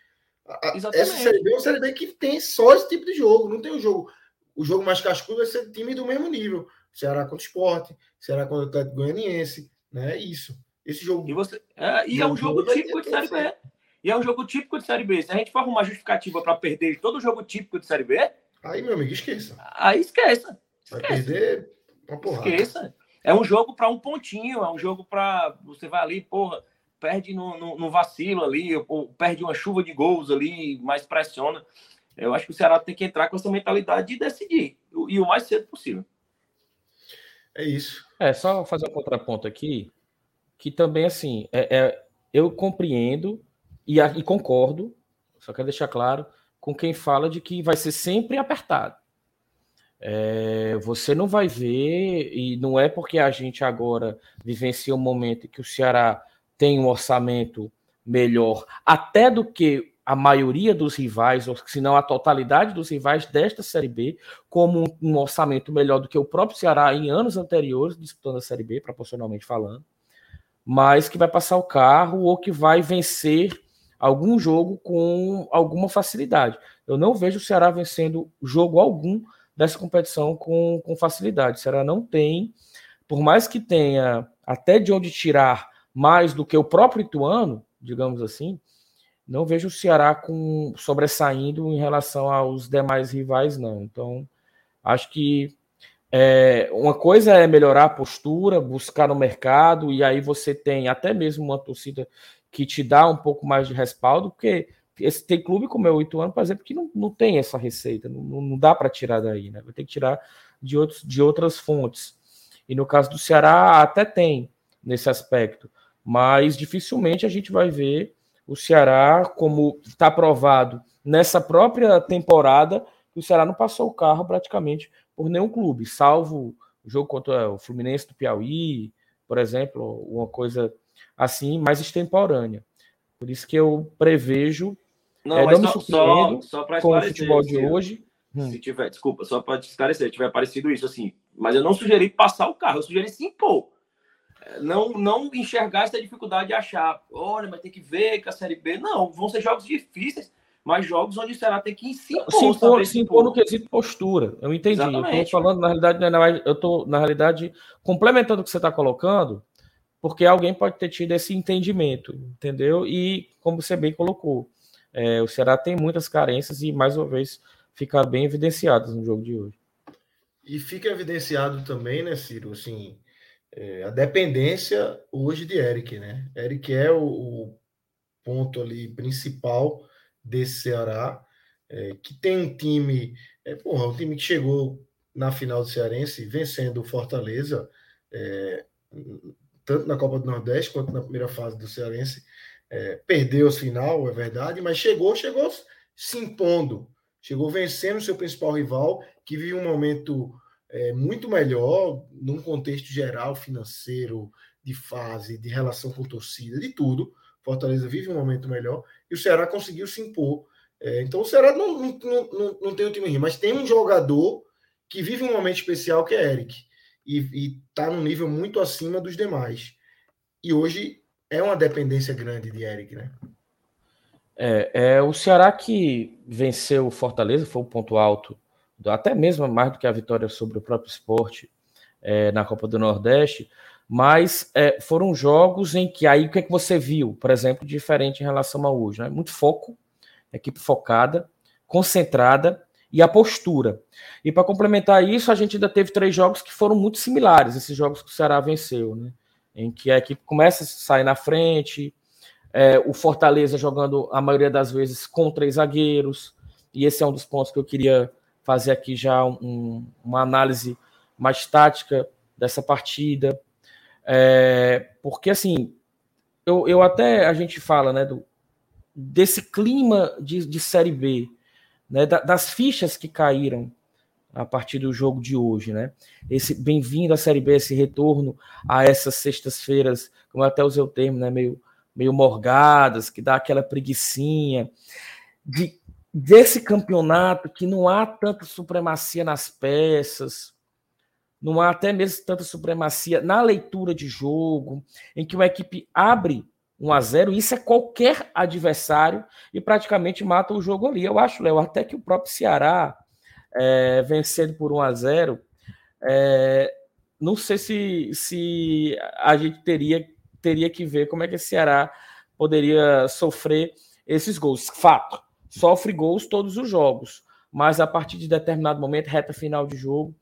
Exatamente. Essa Série B é uma Série B que tem só esse tipo de jogo. Não tem o jogo. O jogo mais cascudo vai ser time do mesmo nível. Ceará contra o Esporte, Ceará contra o Atlético Goianiense. Né? É isso. Esse jogo. E, você... é, e é um jogo típico de Série B. E é um jogo típico de Série B. Se a gente for arrumar justificativa para perder todo jogo típico de Série B, Aí, meu amigo, esqueça. Aí esqueça. Vai perder uma porrada. Esqueça. É um jogo para um pontinho, é um jogo para. Você vai ali, porra, perde no, no, no, vacilo ali, ou perde uma chuva de gols ali, mais pressiona. Eu acho que o Ceará tem que entrar com essa mentalidade de decidir. E o mais cedo possível. É isso. É, só fazer um contraponto aqui, que também, assim, é, é eu compreendo e, e concordo, só quero deixar claro, com quem fala de que vai ser sempre apertado. É, você não vai ver, e não é porque a gente agora vivencia um momento em que o Ceará tem um orçamento melhor, até do que a maioria dos rivais, ou se não a totalidade dos rivais desta Série B, como um, um, orçamento melhor do que o próprio Ceará em anos anteriores, disputando a Série B, proporcionalmente falando, mas que vai passar o carro ou que vai vencer algum jogo com alguma facilidade. Eu não vejo o Ceará vencendo jogo algum dessa competição com, com facilidade. O Ceará não tem, por mais que tenha até de onde tirar mais do que o próprio Ituano, digamos assim, não vejo o Ceará com sobressaindo em relação aos demais rivais, não. Então, acho que é, uma coisa é melhorar a postura, buscar no mercado, e aí você tem até mesmo uma torcida que te dá um pouco mais de respaldo, porque esse, tem clube como é o Ituano, por exemplo, que não, não tem essa receita, não, não dá para tirar daí, né? Vai ter que tirar de, outros, de outras fontes. E no caso do Ceará, até tem nesse aspecto, mas dificilmente a gente vai ver o Ceará, como está provado nessa própria temporada, que o Ceará não passou o carro praticamente por nenhum clube, salvo o jogo contra o Fluminense do Piauí, por exemplo, uma coisa assim, mais extemporânea. Por isso que eu prevejo não, é, mas não só, só, para com o futebol de hoje. Hum. Se tiver, desculpa, só para esclarecer, se tiver parecido isso, assim, mas eu não sugeri passar o carro, eu sugeri se impor. É, não, não enxergar essa dificuldade de achar, olha, mas tem que ver que a Série B. Não, vão ser jogos difíceis, mas jogos onde o Ceará tem que se impor. Se impor, se impor no quesito postura. Eu entendi. Exatamente. Eu estou falando, na realidade, né, eu estou, na realidade, complementando o que você está colocando, porque alguém pode ter tido esse entendimento, entendeu? E, como você bem colocou, é, o Ceará tem muitas carências e, mais uma vez, fica bem evidenciadas no jogo de hoje. E fica evidenciado também, né, Ciro, assim, é, a dependência hoje de Eric, né? Eric é o, o ponto ali principal desse Ceará, é, que tem um time, é, porra, um time que chegou na final do Cearense vencendo o Fortaleza, é, tanto na Copa do Nordeste quanto na primeira fase do Cearense, é, perdeu a final, é verdade, mas chegou, chegou se impondo, chegou vencendo o seu principal rival, que vive um momento é, muito melhor, num contexto geral, financeiro, de fase, de relação com torcida, de tudo. Fortaleza vive um momento melhor e o Ceará conseguiu se impor. É, então o Ceará não, não, não, não tem um time ruim, mas tem um jogador que vive um momento especial que é Eric e está num nível muito acima dos demais. E hoje é uma dependência grande de Eric, né? É, é o Ceará que venceu o Fortaleza, foi o ponto alto, até mesmo mais do que a vitória sobre o próprio esporte é, na Copa do Nordeste, mas é, foram jogos em que aí o que, é que você viu, por exemplo, diferente em relação a hoje, né? Muito foco, equipe focada, concentrada e a postura. E para complementar isso, a gente ainda teve três jogos que foram muito similares, esses jogos que o Ceará venceu, né? em que a equipe começa a sair na frente, é, o Fortaleza jogando a maioria das vezes com três zagueiros, e esse é um dos pontos que eu queria fazer aqui já um, uma análise mais tática dessa partida, é, porque assim, eu, eu até a gente fala né, do, desse clima de, de Série B, né, das fichas que caíram a partir do jogo de hoje, né? Esse bem-vindo à Série B, esse retorno a essas sextas-feiras, como até usei o termo, né? Meio, meio morgadas, que dá aquela preguiçinha de desse campeonato que não há tanta supremacia nas peças, não há até mesmo tanta supremacia na leitura de jogo, em que uma equipe abre 1 a 0 isso é qualquer adversário e praticamente mata o jogo ali. Eu acho, Léo, até que o próprio Ceará é, vencendo por 1 a 0 é, não sei se, se a gente teria, teria que ver como é que o Ceará poderia sofrer esses gols. Fato, sofre gols todos os jogos, mas a partir de determinado momento, reta final de jogo,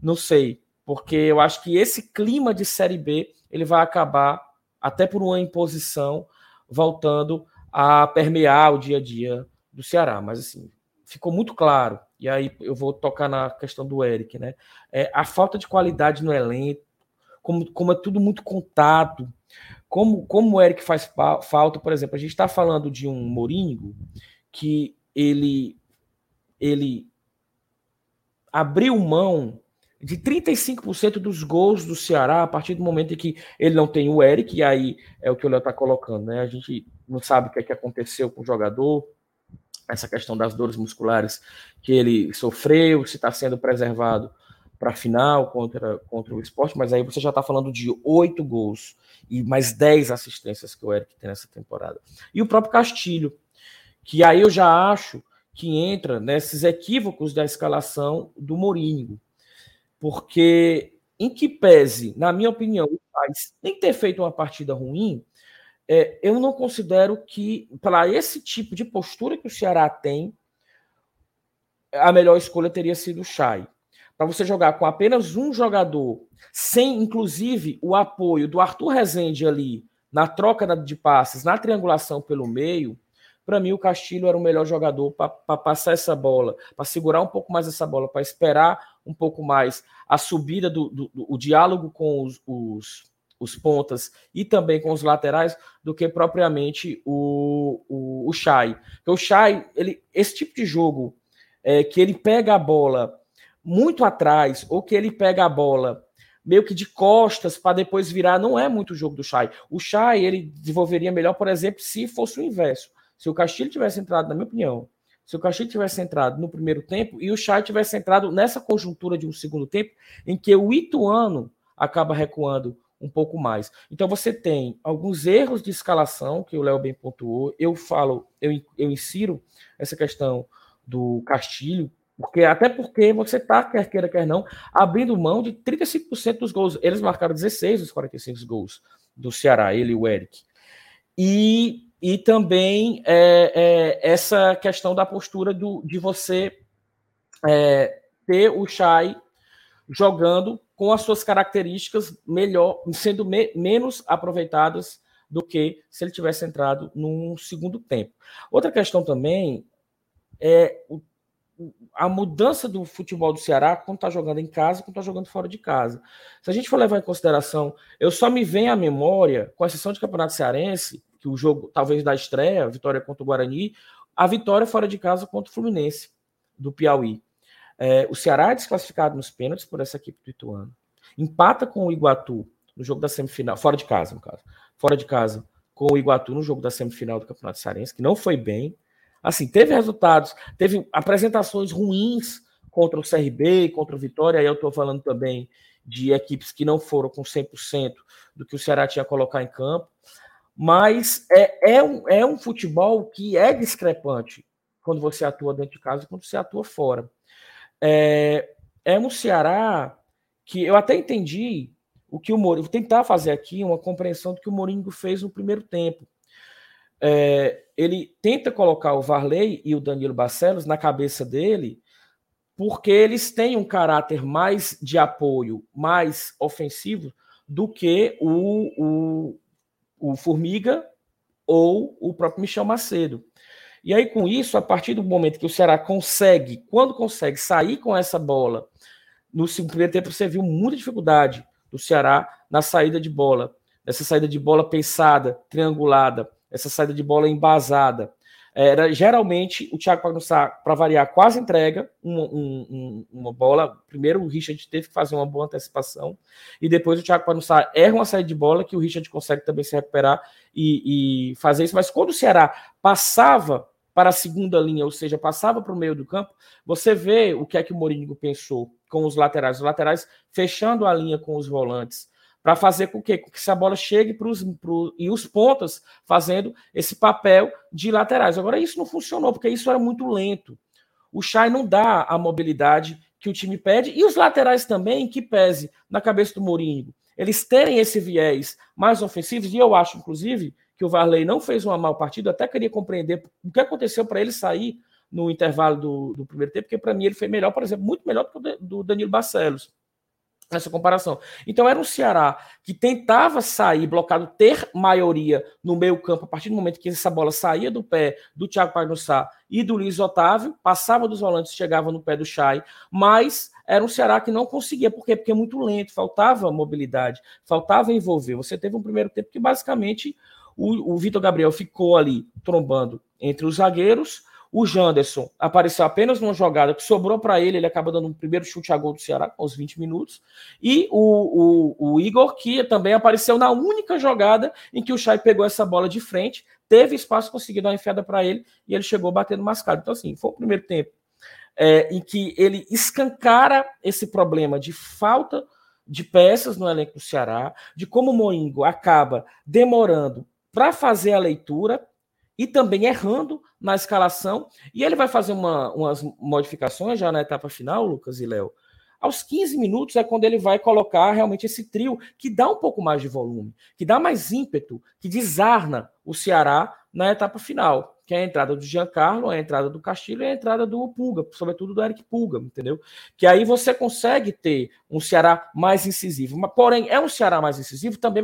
não sei, porque eu acho que esse clima de Série B ele vai acabar até por uma imposição voltando a permear o dia a dia do Ceará. Mas assim, ficou muito claro e aí eu vou tocar na questão do Eric, né? É, a falta de qualidade no elenco, como, como é tudo muito contado, como, como o Eric faz falta, por exemplo, a gente está falando de um Moringo que ele, ele abriu mão de 35% dos gols do Ceará a partir do momento em que ele não tem o Eric, e aí é o que o Léo está colocando, né? A gente não sabe o que, é que aconteceu com o jogador, essa questão das dores musculares que ele sofreu, se está sendo preservado para a final contra, contra o esporte, mas aí você já está falando de oito gols e mais dez assistências que o Eric tem nessa temporada. E o próprio Castilho, que aí eu já acho que entra nesses equívocos da escalação do Mourinho, porque em que pese, na minha opinião, o Paz nem ter feito uma partida ruim, é, eu não considero que, para esse tipo de postura que o Ceará tem, a melhor escolha teria sido o Chay. Para você jogar com apenas um jogador, sem inclusive o apoio do Arthur Rezende ali na troca de passes, na triangulação pelo meio, para mim o Castilho era o melhor jogador para passar essa bola, para segurar um pouco mais essa bola, para esperar um pouco mais a subida do, do, do o diálogo com os, os, os, pontas e também com os laterais do que propriamente o, o, o Chay. Porque o Chay, ele, esse tipo de jogo é, que ele pega a bola muito atrás, ou que ele pega a bola meio que de costas para depois virar, não é muito o jogo do Chay. O Chay, ele desenvolveria melhor, por exemplo, se fosse o inverso. Se o Castilho tivesse entrado, na minha opinião, se o Castilho tivesse entrado no primeiro tempo e o Chay tivesse entrado nessa conjuntura de um segundo tempo, em que o Ituano acaba recuando um pouco mais. Então você tem alguns erros de escalação que o Léo bem pontuou. Eu falo, eu, eu insiro essa questão do Castilho, porque, até porque você está, quer queira, quer não, abrindo mão de 35% dos gols. Eles marcaram 16 dos 45 gols do Ceará, ele e o Eric. E, e também é, é, essa questão da postura do, de você é, ter o Chay jogando com as suas características melhor, sendo me, menos aproveitadas do que se ele tivesse entrado num segundo tempo. Outra questão também é o a mudança do futebol do Ceará quando está jogando em casa quando está jogando fora de casa. Se a gente for levar em consideração, eu só me venho à memória, com exceção de Campeonato Cearense, que o jogo talvez da estreia, a vitória contra o Guarani, a vitória fora de casa contra o Fluminense, do Piauí. É, o Ceará é desclassificado nos pênaltis por essa equipe do Ituano. Empata com o Iguatu no jogo da semifinal, fora de casa, no caso. Fora de casa, com o Iguatu no jogo da semifinal do Campeonato Cearense, que não foi bem. Assim, teve resultados, teve apresentações ruins contra o CRB, contra o Vitória, aí eu estou falando também de equipes que não foram com 100% do que o Ceará tinha a colocar em campo, mas é, é, um, é um futebol que é discrepante quando você atua dentro de casa e quando você atua fora. É, é um Ceará que eu até entendi o que o Mourinho, vou tentar fazer aqui uma compreensão do que o Mourinho fez no primeiro tempo é, ele tenta colocar o Varley e o Danilo Barcelos na cabeça dele, porque eles têm um caráter mais de apoio, mais ofensivo do que o, o, o Formiga ou o próprio Michel Macedo. E aí, com isso, a partir do momento que o Ceará consegue, quando consegue sair com essa bola, no primeiro tempo você viu muita dificuldade do Ceará na saída de bola, essa saída de bola pensada, triangulada, essa saída de bola embasada. Era geralmente o Thiago Pagnussá, para variar, quase entrega uma, um, uma bola. Primeiro o Richard teve que fazer uma boa antecipação, e depois o Thiago Pagnussá erra uma saída de bola que o Richard consegue também se recuperar e, e fazer isso. Mas quando o Ceará passava para a segunda linha, ou seja, passava para o meio do campo, você vê o que é que o Mourinho pensou com os laterais. Os laterais fechando a linha com os volantes, para fazer com que, com que essa bola chegue para os e os pontas fazendo esse papel de laterais. Agora isso não funcionou porque isso era muito lento. O Chay não dá a mobilidade que o time pede e os laterais também que pese na cabeça do Mourinho. Eles terem esse viés mais ofensivo e eu acho inclusive que o Varley não fez uma mal partida, até queria compreender o que aconteceu para ele sair no intervalo do, do primeiro tempo, porque para mim ele foi melhor, por exemplo, muito melhor do que o do Danilo Barcelos. Nessa comparação. Então era um Ceará que tentava sair, blocado, ter maioria no meio campo, a partir do momento que essa bola saía do pé do Thiago Pagnussá e do Luiz Otávio, passava dos volantes, chegava no pé do Chay, mas era um Ceará que não conseguia, por quê? Porque é muito lento, faltava mobilidade, faltava envolver. Você teve um primeiro tempo que basicamente o, o Vitor Gabriel ficou ali trombando entre os zagueiros, o Janderson apareceu apenas numa jogada que sobrou para ele, ele acaba dando um primeiro chute a gol do Ceará aos 20 minutos. E o, o, o, Igor, que também apareceu na única jogada em que o Chay pegou essa bola de frente, teve espaço, conseguiu dar uma enfiada para ele e ele chegou batendo mascado. Então, assim, foi o primeiro tempo é, em que ele escancara esse problema de falta de peças no elenco do Ceará, de como o Moingo acaba demorando para fazer a leitura e também errando na escalação. E ele vai fazer uma, umas modificações já na etapa final, Lucas e Léo. Aos 15 minutos é quando ele vai colocar realmente esse trio que dá um pouco mais de volume, que dá mais ímpeto, que desarna o Ceará na etapa final que é a entrada do Giancarlo, a entrada do Castilho e a entrada do Pulga, sobretudo do Eric Pulga, entendeu? Que aí você consegue ter um Ceará mais incisivo. Mas, porém, é um Ceará mais incisivo também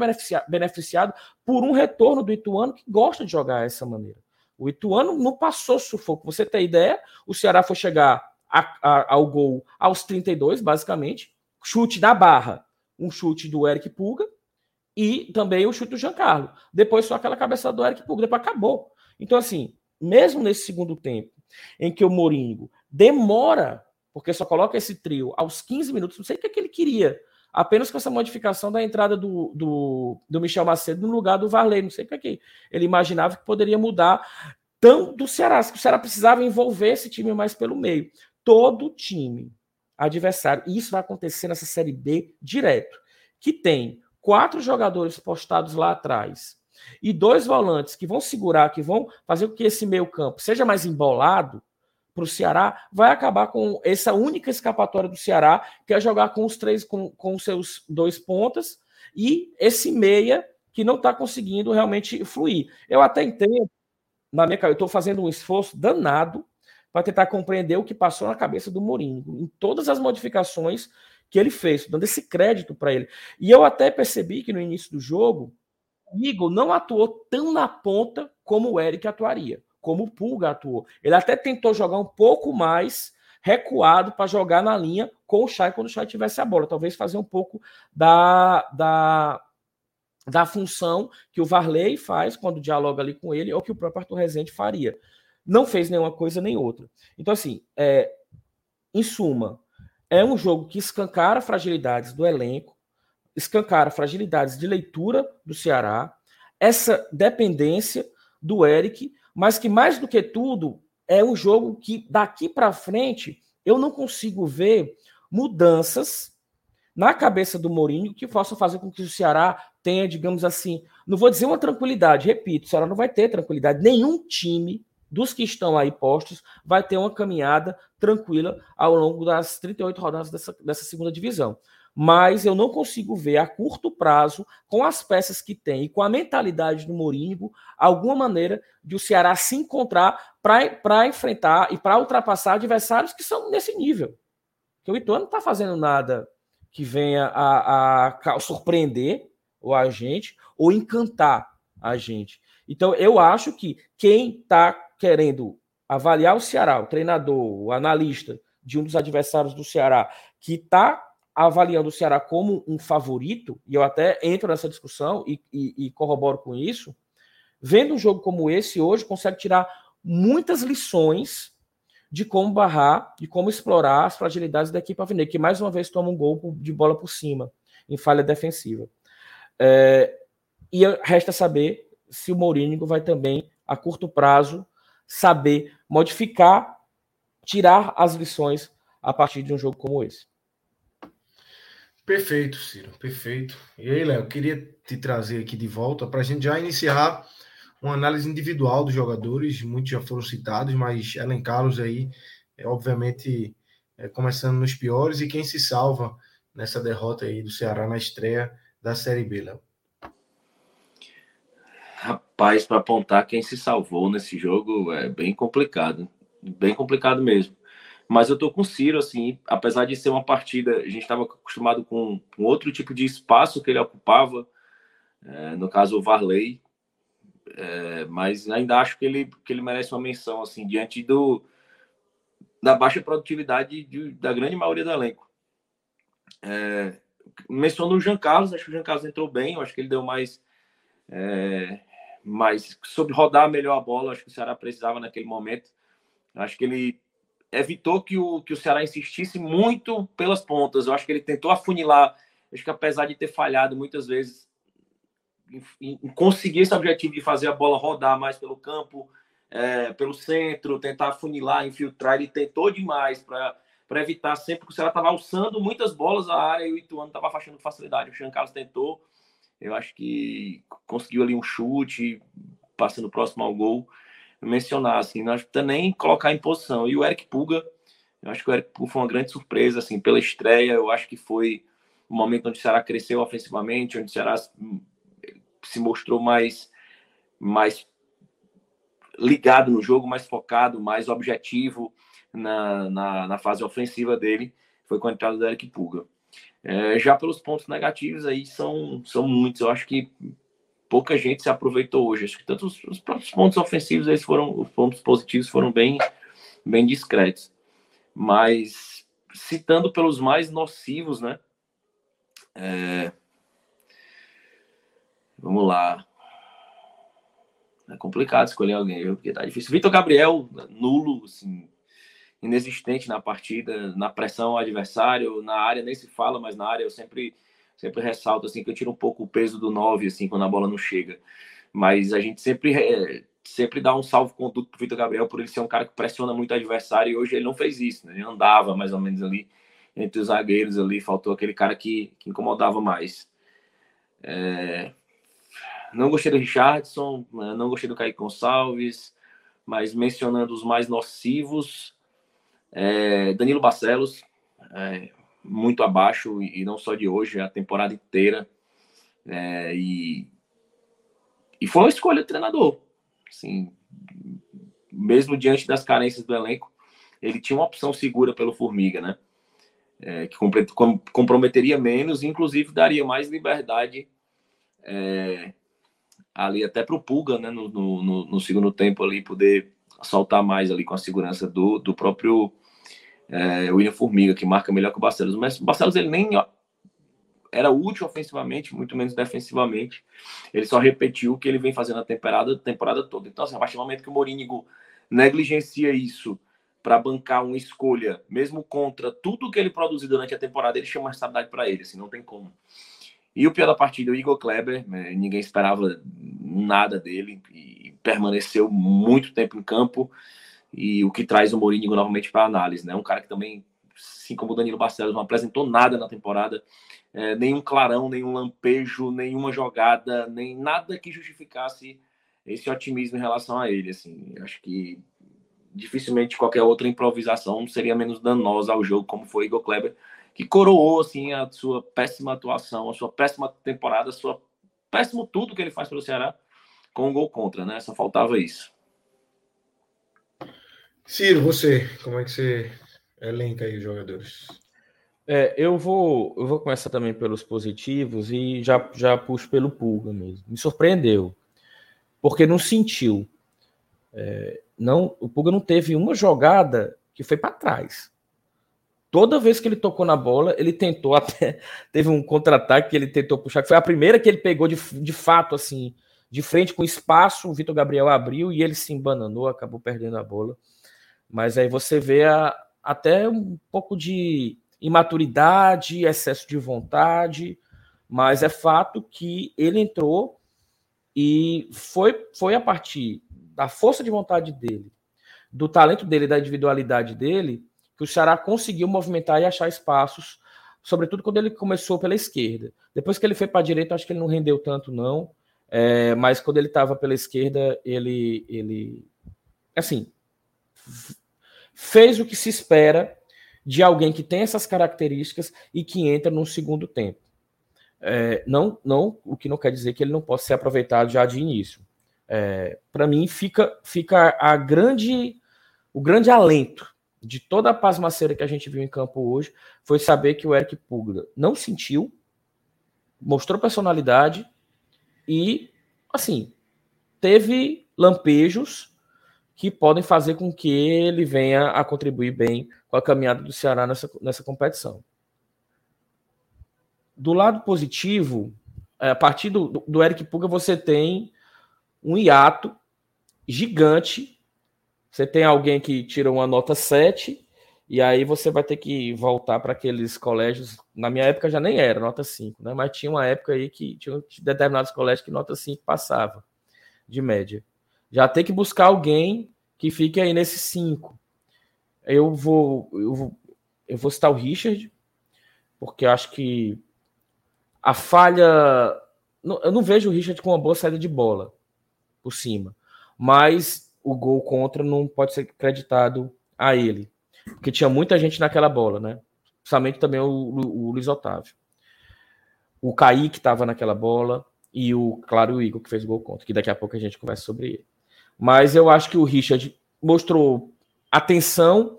beneficiado por um retorno do Ituano que gosta de jogar dessa maneira. O Ituano não passou sufoco. Você tem ideia? O Ceará foi chegar a, a, ao gol aos 32, basicamente. Chute da barra, um chute do Eric Pulga e também o chute do Giancarlo. Depois só aquela cabeçada do Eric Pulga. Depois acabou. Então, assim, mesmo nesse segundo tempo, em que o Moringo demora, porque só coloca esse trio aos 15 minutos, não sei o que, é que ele queria, apenas com essa modificação da entrada do, do, do Michel Macedo no lugar do Varley, não sei o que, é que ele imaginava que poderia mudar tão do Ceará, que o Ceará precisava envolver esse time mais pelo meio. Todo time adversário, e isso vai acontecer nessa Série B direto, que tem quatro jogadores postados lá atrás, e dois volantes que vão segurar, que vão fazer com que esse meio campo seja mais embolado para o Ceará, vai acabar com essa única escapatória do Ceará, que é jogar com os três, com, com seus dois pontas, e esse meia que não está conseguindo realmente fluir. Eu até entendo, na minha eu estou fazendo um esforço danado para tentar compreender o que passou na cabeça do Mourinho, em todas as modificações que ele fez, dando esse crédito para ele. E eu até percebi que no início do jogo, Igor não atuou tão na ponta como o Eric atuaria, como o Pulga atuou. Ele até tentou jogar um pouco mais recuado para jogar na linha com o Chay quando o Chay tivesse a bola. Talvez fazer um pouco da, da, da função que o Varley faz quando dialoga ali com ele, ou que o próprio Arthur Rezende faria. Não fez nenhuma coisa nem outra. Então, assim, é, em suma, é um jogo que escancara fragilidades do elenco, escancara fragilidades de leitura do Ceará, essa dependência do Eric, mas que mais do que tudo é um jogo que daqui para frente eu não consigo ver mudanças na cabeça do Mourinho que possam fazer com que o Ceará tenha, digamos assim, não vou dizer uma tranquilidade, repito, o Ceará não vai ter tranquilidade, nenhum time dos que estão aí postos vai ter uma caminhada tranquila ao longo das 38 rodadas dessa, dessa segunda divisão mas eu não consigo ver a curto prazo, com as peças que tem e com a mentalidade do Moringo, alguma maneira de o Ceará se encontrar para enfrentar e para ultrapassar adversários que são nesse nível. Porque o Ituano não está fazendo nada que venha a, a, surpreender o agente ou encantar a gente. Então, eu acho que quem está querendo avaliar o Ceará, o treinador, o analista de um dos adversários do Ceará, que está avaliando o Ceará como um favorito, e eu até entro nessa discussão e, e, e, corroboro com isso, vendo um jogo como esse hoje, consegue tirar muitas lições de como barrar, de como explorar as fragilidades da equipe alvinegra, que mais uma vez toma um gol de bola por cima, em falha defensiva. É, e resta saber se o Mourinho vai também, a curto prazo, saber modificar, tirar as lições a partir de um jogo como esse. Perfeito, Ciro, perfeito. E aí, Léo, queria te trazer aqui de volta para a gente já iniciar uma análise individual dos jogadores. Muitos já foram citados, mas elencá-los aí, é, obviamente, é, começando nos piores e quem se salva nessa derrota aí do Ceará na estreia da Série B, Léo. Rapaz, para apontar quem se salvou nesse jogo é bem complicado, bem complicado mesmo. Mas eu tô com o Ciro, assim, apesar de ser uma partida, a gente estava acostumado com um outro tipo de espaço que ele ocupava, é, no caso o Varley, é, mas ainda acho que ele, que ele merece uma menção, assim, diante do, da baixa produtividade de, da grande maioria do elenco. É, menciono o Jean Carlos, acho que o Jean Carlos entrou bem, eu acho que ele deu mais. É, mais sobre rodar melhor a bola, acho que o Ceará precisava naquele momento. Acho que ele evitou que o, que o Ceará insistisse muito pelas pontas. Eu acho que ele tentou afunilar. Acho que apesar de ter falhado muitas vezes em, em conseguir esse objetivo de fazer a bola rodar mais pelo campo, é, pelo centro, tentar afunilar, infiltrar, ele tentou demais para para evitar sempre que o Ceará estava alçando muitas bolas à área e o Ituano estava afastando facilidade. O Jean Carlos tentou, eu acho que conseguiu ali um chute, passando próximo ao gol. Mencionar, assim, não precisa nem colocar em posição. E o Eric Puga, eu acho que o Eric Puga foi uma grande surpresa, assim, pela estreia. Eu acho que foi o momento onde o Ceará cresceu ofensivamente, onde o Ceará se mostrou mais, mais ligado no jogo, mais focado, mais objetivo na, na, na fase ofensiva dele, foi com a entrada do Eric Puga. É, já pelos pontos negativos aí são, são muitos. Eu acho que pouca gente se aproveitou hoje. Acho que tanto os, os próprios pontos ofensivos eles foram, os pontos positivos foram bem, bem discretos. Mas citando pelos mais nocivos, né? É... Vamos lá. É complicado escolher alguém, viu? porque tá difícil. Vitor Gabriel, nulo, assim, inexistente na partida, na pressão ao adversário, na área nem se fala, mas na área eu sempre sempre ressalto assim que eu tiro um pouco o peso do 9 assim quando a bola não chega. Mas a gente sempre é, sempre dá um salvo conduto pro Vitor Gabriel por ele ser um cara que pressiona muito o adversário e hoje ele não fez isso, né? Ele andava mais ou menos ali entre os zagueiros ali, faltou aquele cara que, que incomodava mais. É... Não gostei do Richardson, né? não gostei do Kaique Gonçalves, mas mencionando os mais nocivos, é, Danilo Barcelos, é, muito abaixo, e não só de hoje, a temporada inteira. É, e, e foi uma escolha do treinador. Assim, mesmo diante das carências do elenco, ele tinha uma opção segura pelo Formiga, né? É, que comprometeria menos, inclusive daria mais liberdade é, ali até para o Pulga, né? No, no, no, segundo tempo ali, poder soltar mais ali com a segurança do, do próprio é, William Formiga, que marca melhor que o Barcelos. Mas o Barcelos ele nem era útil ofensivamente, muito menos defensivamente. Ele só repetiu o que ele vem fazendo a temporada, temporada toda. Então, assim, a partir do momento que o Morínigo negligencia isso para bancar uma escolha, mesmo contra tudo que ele produziu durante a temporada, ele chama responsabilidade para ele, assim, não tem como. E o pior da partida, o Igor Kleber, né, ninguém esperava nada dele e permaneceu muito tempo em campo e o que traz o Mourinho novamente para análise, né? Um cara que também, assim como o Danilo Barcelos, não apresentou nada na temporada, é, nenhum clarão, nenhum lampejo, nenhuma jogada, nem nada que justificasse esse otimismo em relação a ele. Assim, acho que dificilmente qualquer outra improvisação seria menos danosa ao jogo, como foi Igor Kleber, que coroou assim a sua péssima atuação, a sua péssima temporada, a sua péssimo tudo que ele faz pelo Ceará com um gol contra, né? Só faltava isso. Ciro, você, como é que você elenca aí os jogadores? É, eu vou, eu vou começar também pelos positivos e já, já puxo pelo Pulga mesmo. Me surpreendeu, porque não sentiu. É, não, o Pulga não teve uma jogada que foi para trás. Toda vez que ele tocou na bola, ele tentou até. Teve um contra-ataque que ele tentou puxar, que foi a primeira que ele pegou de, de fato, assim, de frente com espaço. O Vitor Gabriel abriu e ele se embananou, acabou perdendo a bola. Mas aí você vê a, até um pouco de imaturidade, excesso de vontade, mas é fato que ele entrou e foi, foi a partir da força de vontade dele, do talento dele, da individualidade dele, que o Ceará conseguiu movimentar e achar espaços, sobretudo quando ele começou pela esquerda. Depois que ele foi para a direita, acho que ele não rendeu tanto, não. É, mas quando ele estava pela esquerda, ele, ele assim, fez o que se espera de alguém que tem essas características e que entra no segundo tempo. É, não, não, o que não quer dizer que ele não possa ser aproveitado já de início. É, Para mim fica, fica a grande, o grande alento de toda a pasmaceira que a gente viu em campo hoje foi saber que o Eric Pulga não sentiu, mostrou personalidade e, assim, teve lampejos que podem fazer com que ele venha a contribuir bem com a caminhada do Ceará nessa, nessa competição. Do lado positivo, é, a partir do, do Eric Puga, você tem um hiato gigante. Você tem alguém que tira uma nota 7, e aí você vai ter que voltar para aqueles colégios. Na minha época já nem era nota 5, né? Mas tinha uma época aí que tinha determinados colégios que nota 5 passava, de média. Já tem que buscar alguém que fique aí nesse 5. Eu vou, eu vou, eu vou citar o Richard, porque eu acho que a falha. Eu não vejo o Richard com uma boa saída de bola por cima, mas o gol contra não pode ser creditado a ele, porque tinha muita gente naquela bola, né? Principalmente também o, o, o Luiz Otávio. O Kaique estava naquela bola e o, claro, o Igor que fez o gol contra, que daqui a pouco a gente conversa sobre ele. Mas eu acho que o Richard mostrou atenção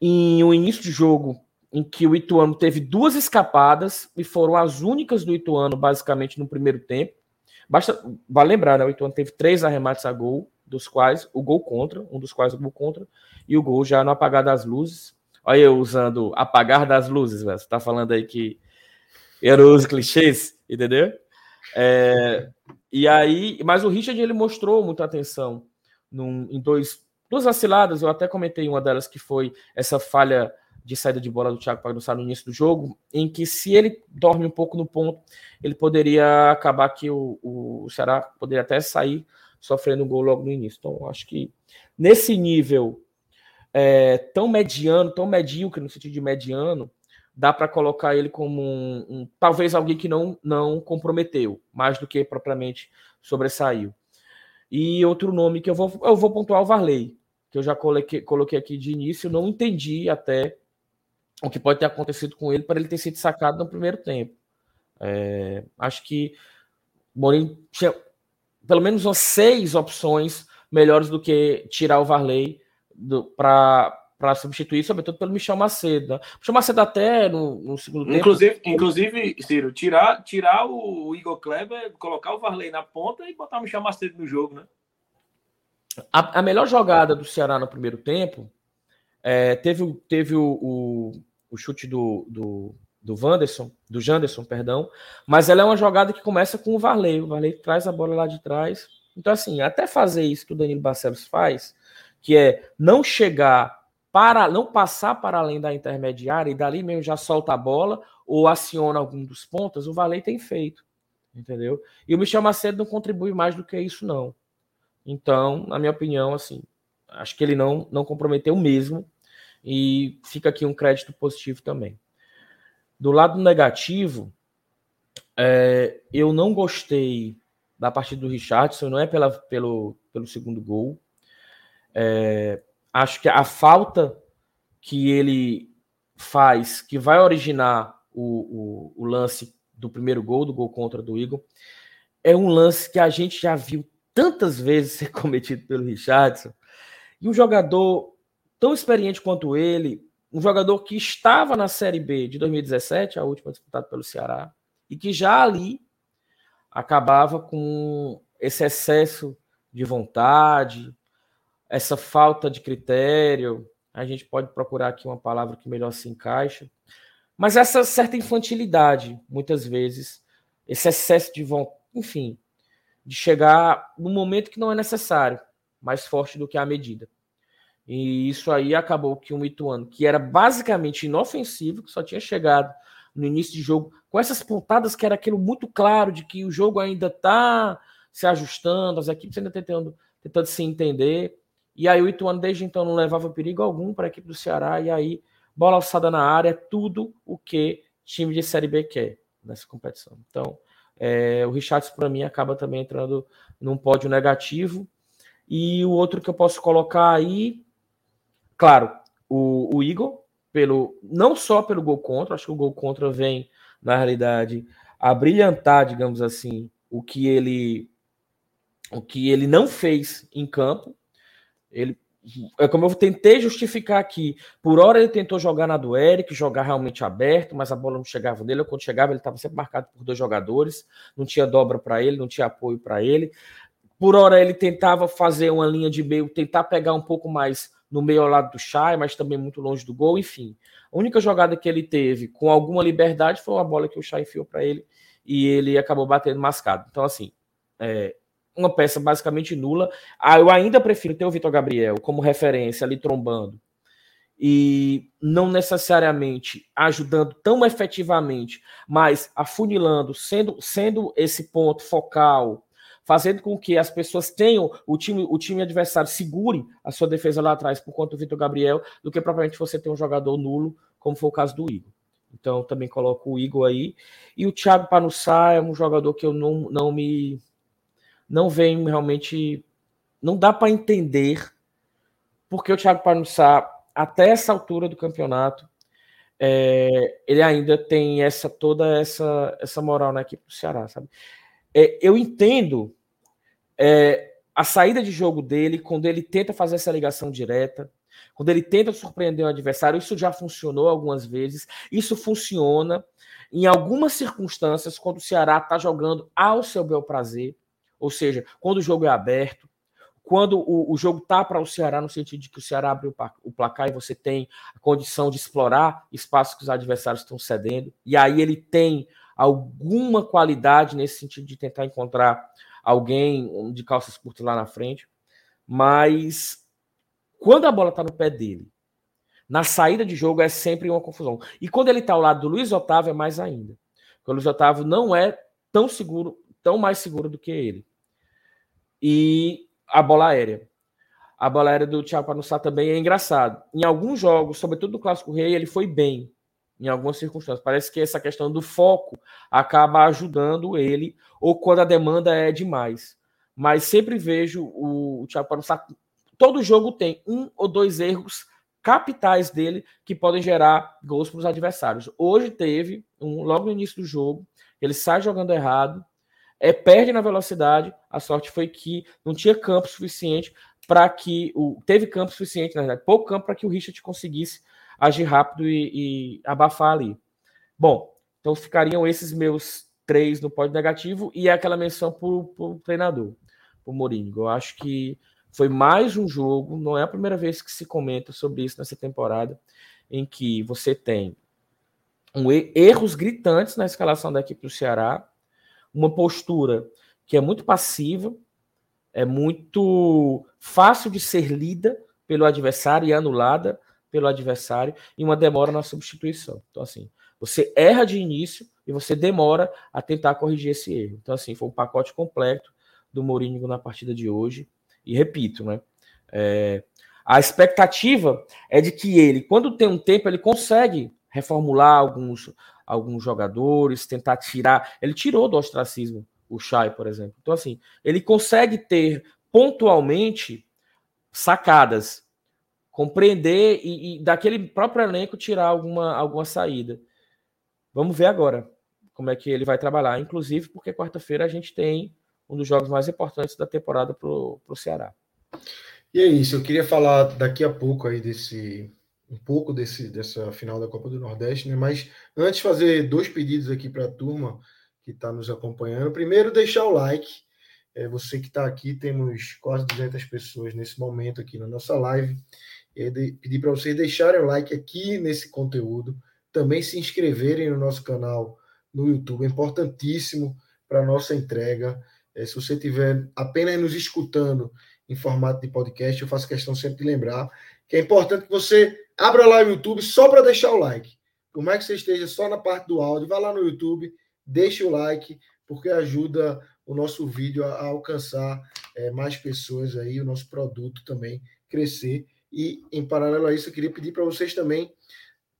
em um início de jogo em que o Ituano teve duas escapadas e foram as únicas do Ituano, basicamente, no primeiro tempo. Basta, vale lembrar, né? O Ituano teve três arremates a gol, dos quais o gol contra, um dos quais o gol contra, e o gol já no apagar das luzes. Olha eu usando apagar das luzes, velho. Você tá falando aí que eu uso clichês, entendeu? É, e aí, mas o Richard ele mostrou muita atenção num, em dois, duas vaciladas. Eu até comentei uma delas que foi essa falha de saída de bola do Thiago Pagnussá no início do jogo, em que se ele dorme um pouco no ponto, ele poderia acabar que o, o Ceará poderia até sair sofrendo um gol logo no início. Então, acho que nesse nível é, tão mediano, tão medíocre no sentido de mediano, dá para colocar ele como um, um, talvez alguém que não, não comprometeu, mais do que propriamente sobressaiu. E outro nome que eu vou, eu vou pontuar o Varley, que eu já coloquei, coloquei aqui de início, não entendi até o que pode ter acontecido com ele para ele ter sido sacado no primeiro tempo. É, acho que Mourinho tinha pelo menos umas seis opções melhores do que tirar o Varley para para substituir, sobretudo pelo Michel Macedo. Né? Michel Macedo até no, no segundo inclusive, tempo. Inclusive, Ciro, tirar, tirar o Igor Kleber, colocar o Varley na ponta e botar o Michel Macedo no jogo, né? A, a melhor jogada do Ceará no primeiro tempo é, teve, teve o, o, o chute do, do, do Wanderson, do Janderson, perdão, mas ela é uma jogada que começa com o Varley. O Varley traz a bola lá de trás. Então, assim, até fazer isso que o Danilo Barcelos faz, que é não chegar para, não passar para além da intermediária e dali mesmo já solta a bola ou aciona algum dos pontas, o Varley tem feito. Entendeu? E o Michel Macedo não contribui mais do que isso, não. Então, na minha opinião, assim, acho que ele não, não comprometeu mesmo e fica aqui um crédito positivo também. Do lado negativo, é, eu não gostei da partida do Richardson, não é pela, pelo, pelo segundo gol. É, acho que a falta que ele faz, que vai originar o, o, o, lance do primeiro gol, do gol contra do Igor, é um lance que a gente já viu tantas vezes ser cometido pelo Richardson. E um jogador tão experiente quanto ele, um jogador que estava na Série B de 2017, a última disputada pelo Ceará, e que já ali acabava com esse excesso de vontade, essa falta de critério. A gente pode procurar aqui uma palavra que melhor se encaixa, mas essa certa infantilidade, muitas vezes, esse excesso de vontade, enfim, de chegar no momento que não é necessário, mais forte do que a medida. E isso aí acabou que um Ituano, que era basicamente inofensivo, que só tinha chegado no início de jogo, com essas pontadas que era aquilo muito claro de que o jogo ainda está se ajustando, as equipes ainda tentando, tentando se entender. E aí o Ituano desde então não levava perigo algum para a equipe do Ceará, e aí bola alçada na área tudo o que time de Série B quer nessa competição. Então, é, o Richardson para mim acaba também entrando num pódio negativo. E o outro que eu posso colocar aí Claro, o, o Igor, pelo, não só pelo gol contra, acho que o gol contra vem, na realidade, a brilhantar, digamos assim, o que ele o que ele não fez em campo. Ele é como eu tentei justificar aqui. Por hora ele tentou jogar na do Eric, jogar realmente aberto, mas a bola não chegava nele. Quando chegava, ele estava sempre marcado por dois jogadores, não tinha dobra para ele, não tinha apoio para ele. Por hora ele tentava fazer uma linha de meio, tentar pegar um pouco mais no meio ao lado do Chay, mas também muito longe do gol, enfim. A única jogada que ele teve com alguma liberdade foi uma bola que o Chay enfiou para ele e ele acabou batendo mascado. Então, assim, é, uma peça basicamente nula. Ah, eu ainda prefiro ter o Vitor Gabriel como referência ali trombando e não necessariamente ajudando tão efetivamente, mas afunilando, sendo, sendo esse ponto focal, fazendo com que as pessoas tenham o time, o time adversário segure a sua defesa lá atrás por conta do Vitor Gabriel, do que propriamente você ter um jogador nulo, como foi o caso do Igor. Então também coloco o Igor aí. E o Thiago Panussá é um jogador que eu não, não me não vem realmente. Não dá para entender porque o Thiago Panussá, até essa altura do campeonato, é, ele ainda tem essa toda essa, essa moral na equipe do Ceará, sabe? É, eu entendo é, a saída de jogo dele quando ele tenta fazer essa ligação direta, quando ele tenta surpreender o adversário. Isso já funcionou algumas vezes. Isso funciona em algumas circunstâncias quando o Ceará está jogando ao seu bel prazer. Ou seja, quando o jogo é aberto, quando o, o jogo tá para o Ceará, no sentido de que o Ceará abre o placar e você tem a condição de explorar espaços que os adversários estão cedendo, e aí ele tem alguma qualidade nesse sentido de tentar encontrar alguém de calças curtas lá na frente, mas quando a bola está no pé dele, na saída de jogo é sempre uma confusão. E quando ele está ao lado do Luiz Otávio é mais ainda. Porque o Luiz Otávio não é tão seguro, tão mais seguro do que ele e a bola aérea. A bola aérea do Thiago Panussá também é engraçado. Em alguns jogos, sobretudo no Clássico Rei, ele foi bem em algumas circunstâncias. Parece que essa questão do foco acaba ajudando ele, ou quando a demanda é demais. Mas sempre vejo o, o Thiago Panussá. Todo jogo tem um ou dois erros capitais dele que podem gerar gols para os adversários. Hoje teve um logo no início do jogo, ele sai jogando errado, é, perde na velocidade. A sorte foi que não tinha campo suficiente para que o teve campo suficiente, na verdade, pouco campo para que o Richard conseguisse agir rápido e, e, abafar ali. Bom, então ficariam esses meus três no pódio negativo e aquela menção para o treinador, o Mourinho. Eu acho que foi mais um jogo, não é a primeira vez que se comenta sobre isso nessa temporada, em que você tem um, erros gritantes na escalação da equipe do Ceará, uma postura que é muito passiva, é muito fácil de ser lida pelo adversário e anulada pelo adversário e uma demora na substituição. Então, assim, você erra de início e você demora a tentar corrigir esse erro. Então, assim, foi um pacote completo do Mourinho na partida de hoje. E repito, né? É, a expectativa é de que ele, quando tem um tempo, ele consegue reformular alguns, alguns jogadores, tentar tirar. Ele tirou do ostracismo o Chay, por exemplo. Então, assim, ele consegue ter pontualmente sacadas, compreender e, e daquele próprio elenco tirar alguma, alguma saída. Vamos ver agora como é que ele vai trabalhar, inclusive porque quarta-feira a gente tem um dos jogos mais importantes da temporada para o Ceará. E é isso, eu queria falar daqui a pouco aí desse um pouco desse, dessa final da Copa do Nordeste, né? Mas antes fazer dois pedidos aqui para a turma que está nos acompanhando. Primeiro, deixar o like. É, você que está aqui, temos quase 200 pessoas nesse momento aqui na nossa live. E de, pedir para vocês deixarem o like aqui nesse conteúdo. Também se inscreverem no nosso canal no YouTube. É importantíssimo para a nossa entrega. É, se você estiver apenas nos escutando em formato de podcast, eu faço questão sempre de lembrar que é importante que você abra lá o YouTube só para deixar o like. Por mais que você esteja só na parte do áudio, vá lá no YouTube, deixe o like, porque ajuda o nosso vídeo a, alcançar é, mais pessoas aí, o nosso produto também crescer. E, em paralelo a isso, eu queria pedir para vocês também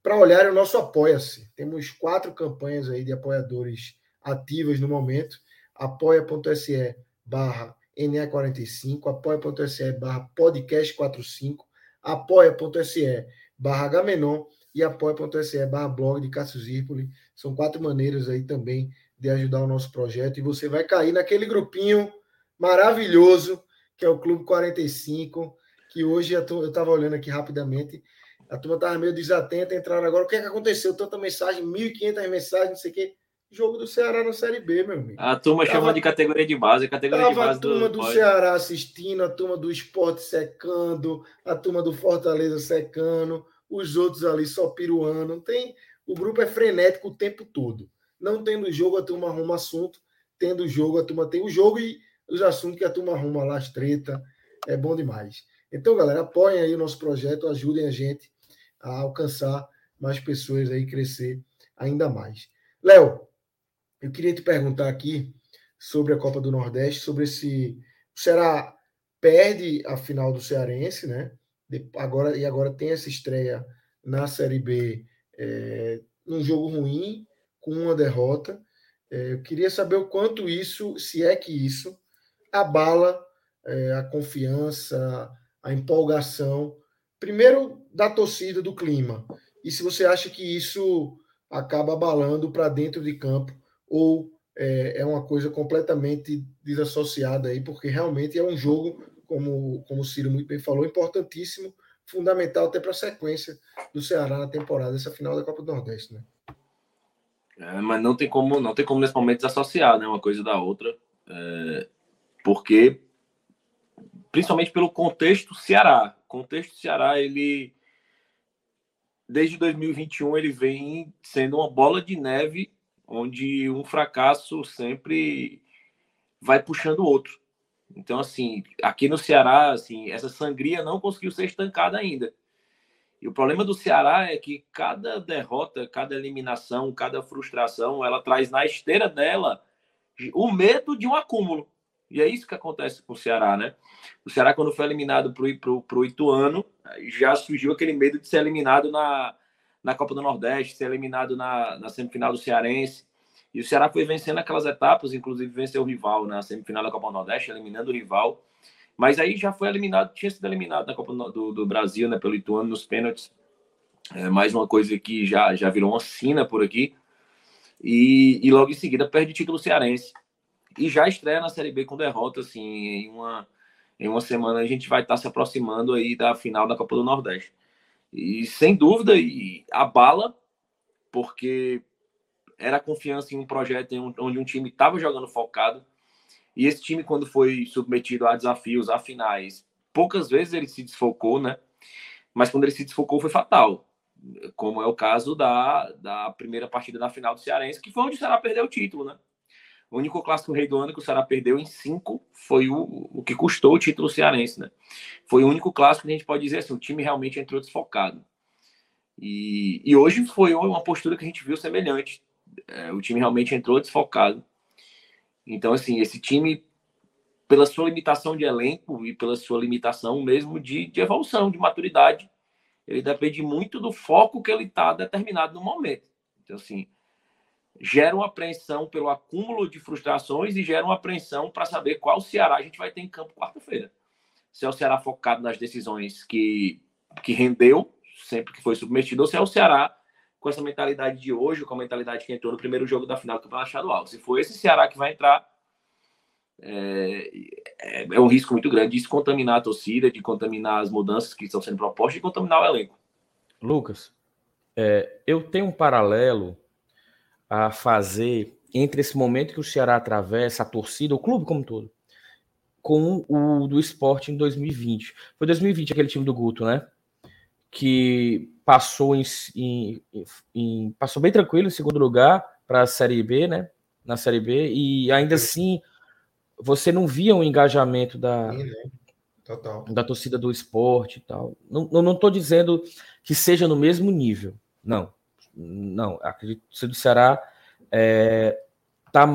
para olharem o nosso Apoia-se. Temos quatro campanhas aí de apoiadores ativas no momento. apoia.se barra NE45, apoia.se barra podcast45, apoia.se barra Gamenon e apoia.se barra blog de Cássio Zirpoli. São quatro maneiras aí também de ajudar o nosso projeto e você vai cair naquele grupinho maravilhoso que é o Clube 45, que hoje eu estava olhando aqui rapidamente, a turma estava meio desatenta, entraram agora. O que é que aconteceu? Tanta mensagem, 1.500 mensagens, não sei o quê. Jogo do Ceará na Série B, meu amigo. A turma tava, chama de categoria de base, categoria de base a turma do, do Ceará assistindo, a turma do esporte secando, a turma do Fortaleza secando, os outros ali só piruando. Tem, o grupo é frenético o tempo todo. Não tendo jogo, a turma arruma assunto. Tendo jogo, a turma tem o jogo e os assuntos que a turma arruma lá, as treta. É bom demais. Então, galera, apoiem aí o nosso projeto, ajudem a gente a alcançar mais pessoas aí, crescer ainda mais. Léo, eu queria te perguntar aqui sobre a Copa do Nordeste, sobre esse. O Ceará perde a final do Cearense, né? Agora, e agora tem essa estreia na Série B é, num jogo ruim, com uma derrota. É, eu queria saber o quanto isso, se é que isso, abala é, a confiança, a empolgação, primeiro da torcida, do clima, e se você acha que isso acaba abalando para dentro de campo ou é, é, uma coisa completamente desassociada aí, porque realmente é um jogo, como, como o Ciro muito bem falou, importantíssimo, fundamental até para a sequência do Ceará na temporada, essa final da Copa do Nordeste, né? É, mas não tem como, não tem como nesse momento desassociar, né, uma coisa da outra, é, porque principalmente pelo contexto Ceará. Contexto Ceará, ele desde 2021 ele vem sendo uma bola de neve onde um fracasso sempre vai puxando o outro. Então assim, aqui no Ceará, assim, essa sangria não conseguiu ser estancada ainda. E o problema do Ceará é que cada derrota, cada eliminação, cada frustração, ela traz na esteira dela o medo de um acúmulo. E é isso que acontece com o Ceará, né? O Ceará, quando foi eliminado para o Ituano, já surgiu aquele medo de ser eliminado na, na Copa do Nordeste, ser eliminado na, na semifinal do Cearense. E o Ceará foi vencendo aquelas etapas, inclusive venceu o rival na semifinal da Copa do Nordeste, eliminando o rival. Mas aí já foi eliminado, tinha sido eliminado na Copa do, do Brasil, né, pelo Ituano, nos pênaltis. É mais uma coisa que já, já virou uma sina por aqui. E, e logo em seguida perde o título cearense e já estreia na Série B com derrota, assim, em uma, em uma semana a gente vai estar se aproximando aí da final da Copa do Nordeste. E sem dúvida, e abala, porque era confiança em um projeto onde um time estava jogando focado, e esse time, quando foi submetido a desafios, a finais, poucas vezes ele se desfocou, né? Mas quando ele se desfocou foi fatal, como é o caso da, da primeira partida da final do Cearense, que foi onde o Ceará perdeu o título, né? O único clássico rei do ano que o Ceará perdeu em cinco foi o, o que custou o título cearense, né? Foi o único clássico que a gente pode dizer assim, o time realmente entrou desfocado. E, e hoje foi uma postura que a gente viu semelhante. É, o time realmente entrou desfocado. Então, assim, esse time, pela sua limitação de elenco e pela sua limitação mesmo de, de evolução, de maturidade, ele depende muito do foco que ele está determinado no momento. Então, assim, gera uma apreensão pelo acúmulo de frustrações e gera uma apreensão para saber qual Ceará a gente vai ter em campo quarta-feira. Se é o Ceará focado nas decisões que, que rendeu sempre que foi submetido, ou se é o Ceará com essa mentalidade de hoje, com a mentalidade que entrou no primeiro jogo da final do Campeonato Estadual. Se for esse Ceará que vai entrar, é, é, é, um risco muito grande de contaminar a torcida, de contaminar as mudanças que estão sendo propostas e contaminar o elenco. Lucas, é, eu tenho um paralelo a fazer entre esse momento que o Ceará atravessa, a torcida, o clube como um todo, com o do esporte em 2020. Foi 2020 aquele time do Guto, né? Que passou em, em, em passou bem tranquilo em segundo lugar para a Série B, né? Na Série B, e ainda assim você não via um engajamento da, Sim, né? da torcida do esporte e tal. Não, não estou dizendo que seja no mesmo nível, não. Não, acredito que do Ceará está é, tá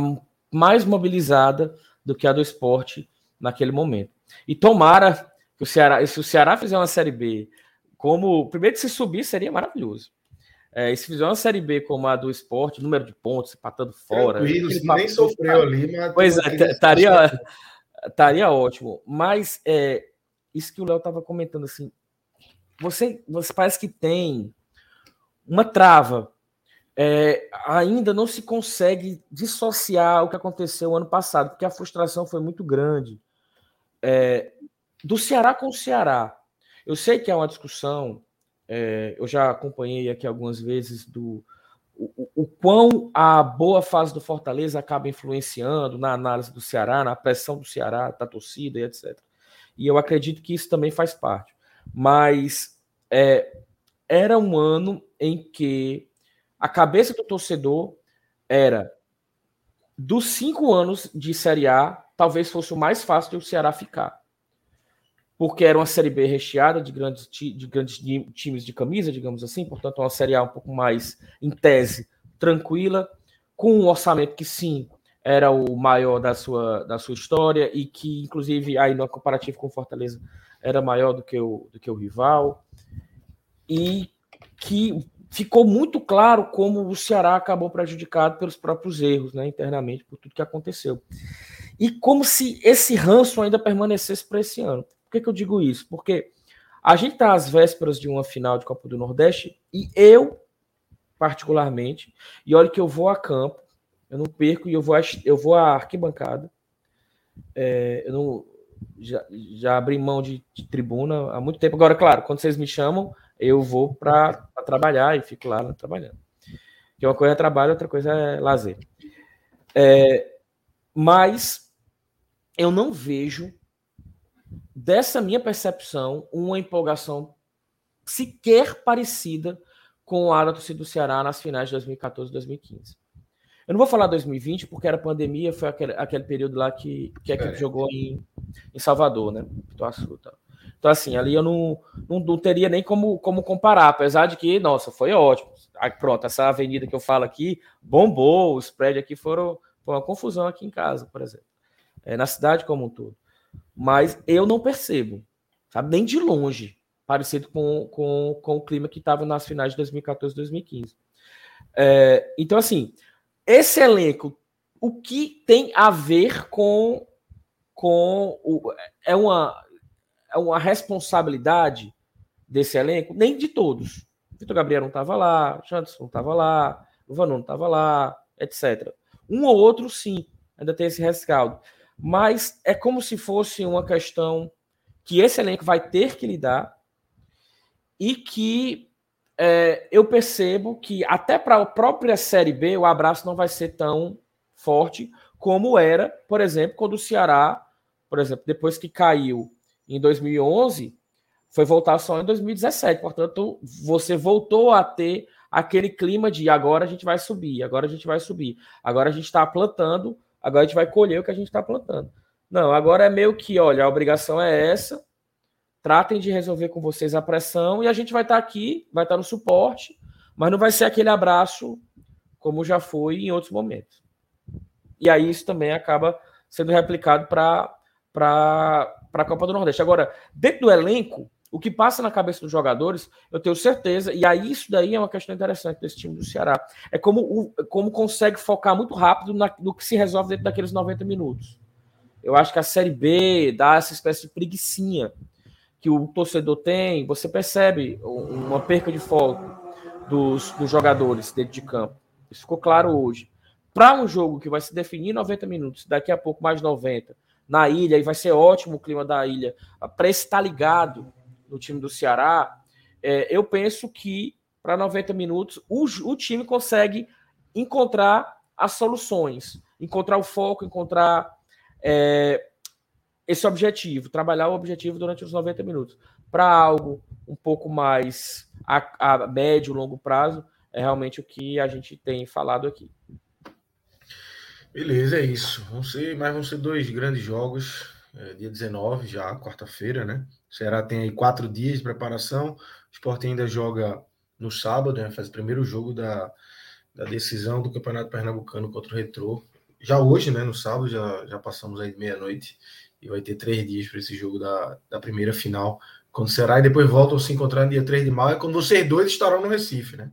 mais mobilizada do que a do esporte naquele momento. E tomara que o Ceará, se o Ceará fizer uma Série B, como. Primeiro que se subir seria maravilhoso. É, e se fizer uma Série B como a do esporte, número de pontos, empatando fora. nem sofreu ali, mas. Pois é, estaria, estaria ótimo. Mas é, isso que o Léo estava comentando assim. Você, você parece que tem uma trava. É, ainda não se consegue dissociar o que aconteceu ano passado, porque a frustração foi muito grande. É, do Ceará com o Ceará, Eu sei que é uma discussão, é, eu já acompanhei aqui algumas vezes do o, o, quão a boa fase do Fortaleza acaba influenciando na análise do Ceará, na pressão do Ceará, da torcida e etc. E eu acredito que isso também faz parte. Mas é, era um ano em que a cabeça do torcedor era dos cinco anos de Série A, talvez fosse o mais fácil de o Ceará ficar. Porque era uma Série B recheada de grandes, de grandes times de camisa, digamos assim, portanto, uma Série A um pouco mais, em tese, tranquila, com um orçamento que sim era o maior da sua, da sua história e que, inclusive, aí no comparativo com Fortaleza, era maior do que o, do que o rival. E que ficou muito claro como o Ceará acabou prejudicado pelos próprios erros, né, internamente, por tudo que aconteceu. E como se esse ranço ainda permanecesse para esse ano. Por que, que eu digo isso? Porque a gente está às vésperas de uma final de Copa do Nordeste e eu, particularmente, e olha que eu vou a campo, eu não perco e eu vou a, eu vou à arquibancada. É, eu não, já, já abri mão de, de, tribuna há muito tempo. Agora, claro, quando vocês me chamam, eu vou para trabalhar e fico lá trabalhando. Que uma coisa é trabalho, outra coisa é lazer. É, mas eu não vejo dessa minha percepção uma empolgação sequer parecida com a da torcida do Ceará nas finais de 2014 e 2015. Eu não vou falar 2020 porque era pandemia, foi aquele, aquele período lá que, que a equipe é. jogou em, em Salvador, né? Pituaçu, tá. Então, assim, ali eu não, não, não, teria nem como, como comparar, apesar de que, nossa, foi ótimo. Aí, pronto, essa avenida que eu falo aqui bombou, os prédios aqui foram foi uma confusão aqui em casa, por exemplo. É, na cidade como um todo. Mas eu não percebo, sabe? Nem de longe, parecido com, com, com o clima que estava nas finais de 2014 e 2015. É, então, assim, esse elenco, o que tem a ver com. com o, é uma é uma responsabilidade desse elenco, nem de todos. Vitor Gabriel não estava lá, Janderson não estava lá, Vanon não estava lá, etc. Um ou outro, sim, ainda tem esse rescaldo. Mas é como se fosse uma questão que esse elenco vai ter que lidar e que é, eu percebo que até para a própria Série B o abraço não vai ser tão forte como era, por exemplo, quando o Ceará, por exemplo, depois que caiu em 2011, foi voltar só em 2017. Portanto, você voltou a ter aquele clima de agora a gente vai subir, agora a gente vai subir, agora a gente está plantando, agora a gente vai colher o que a gente está plantando. Não, agora é meio que, olha, a obrigação é essa, tratem de resolver com vocês a pressão e a gente vai estar tá aqui, vai estar tá no suporte, mas não vai ser aquele abraço como já foi em outros momentos. E aí isso também acaba sendo replicado para para a Copa do Nordeste. Agora, dentro do elenco, o que passa na cabeça dos jogadores, eu tenho certeza, e aí isso daí é uma questão interessante desse time do Ceará. É como, o, como consegue focar muito rápido na, no que se resolve dentro daqueles 90 minutos. Eu acho que a Série B dá essa espécie de preguiçinha que o torcedor tem, você percebe uma perca de foco dos, dos jogadores dentro de campo. Isso ficou claro hoje. Para um jogo que vai se definir 90 minutos, daqui a pouco mais 90, na ilha, e vai ser ótimo o clima da ilha, para estar ligado no time do Ceará, é, eu penso que para 90 minutos o, o time consegue encontrar as soluções, encontrar o foco, encontrar é, esse objetivo, trabalhar o objetivo durante os 90 minutos. Para algo um pouco mais a, a médio, longo prazo, é realmente o que a gente tem falado aqui. Beleza, é isso. Vão ser, mas vão ser dois grandes jogos. É, dia 19, já, quarta-feira, né? O Ceará tem aí quatro dias de preparação. O Sport ainda joga no sábado, né? Faz o primeiro jogo da, da decisão do Campeonato Pernambucano contra o Retrô. Já hoje, né? No sábado, já, já passamos aí meia-noite. E vai ter três dias para esse jogo da, da primeira final quando será, e depois voltam a se encontrar no dia 3 de maio, é quando vocês dois estarão no Recife, né?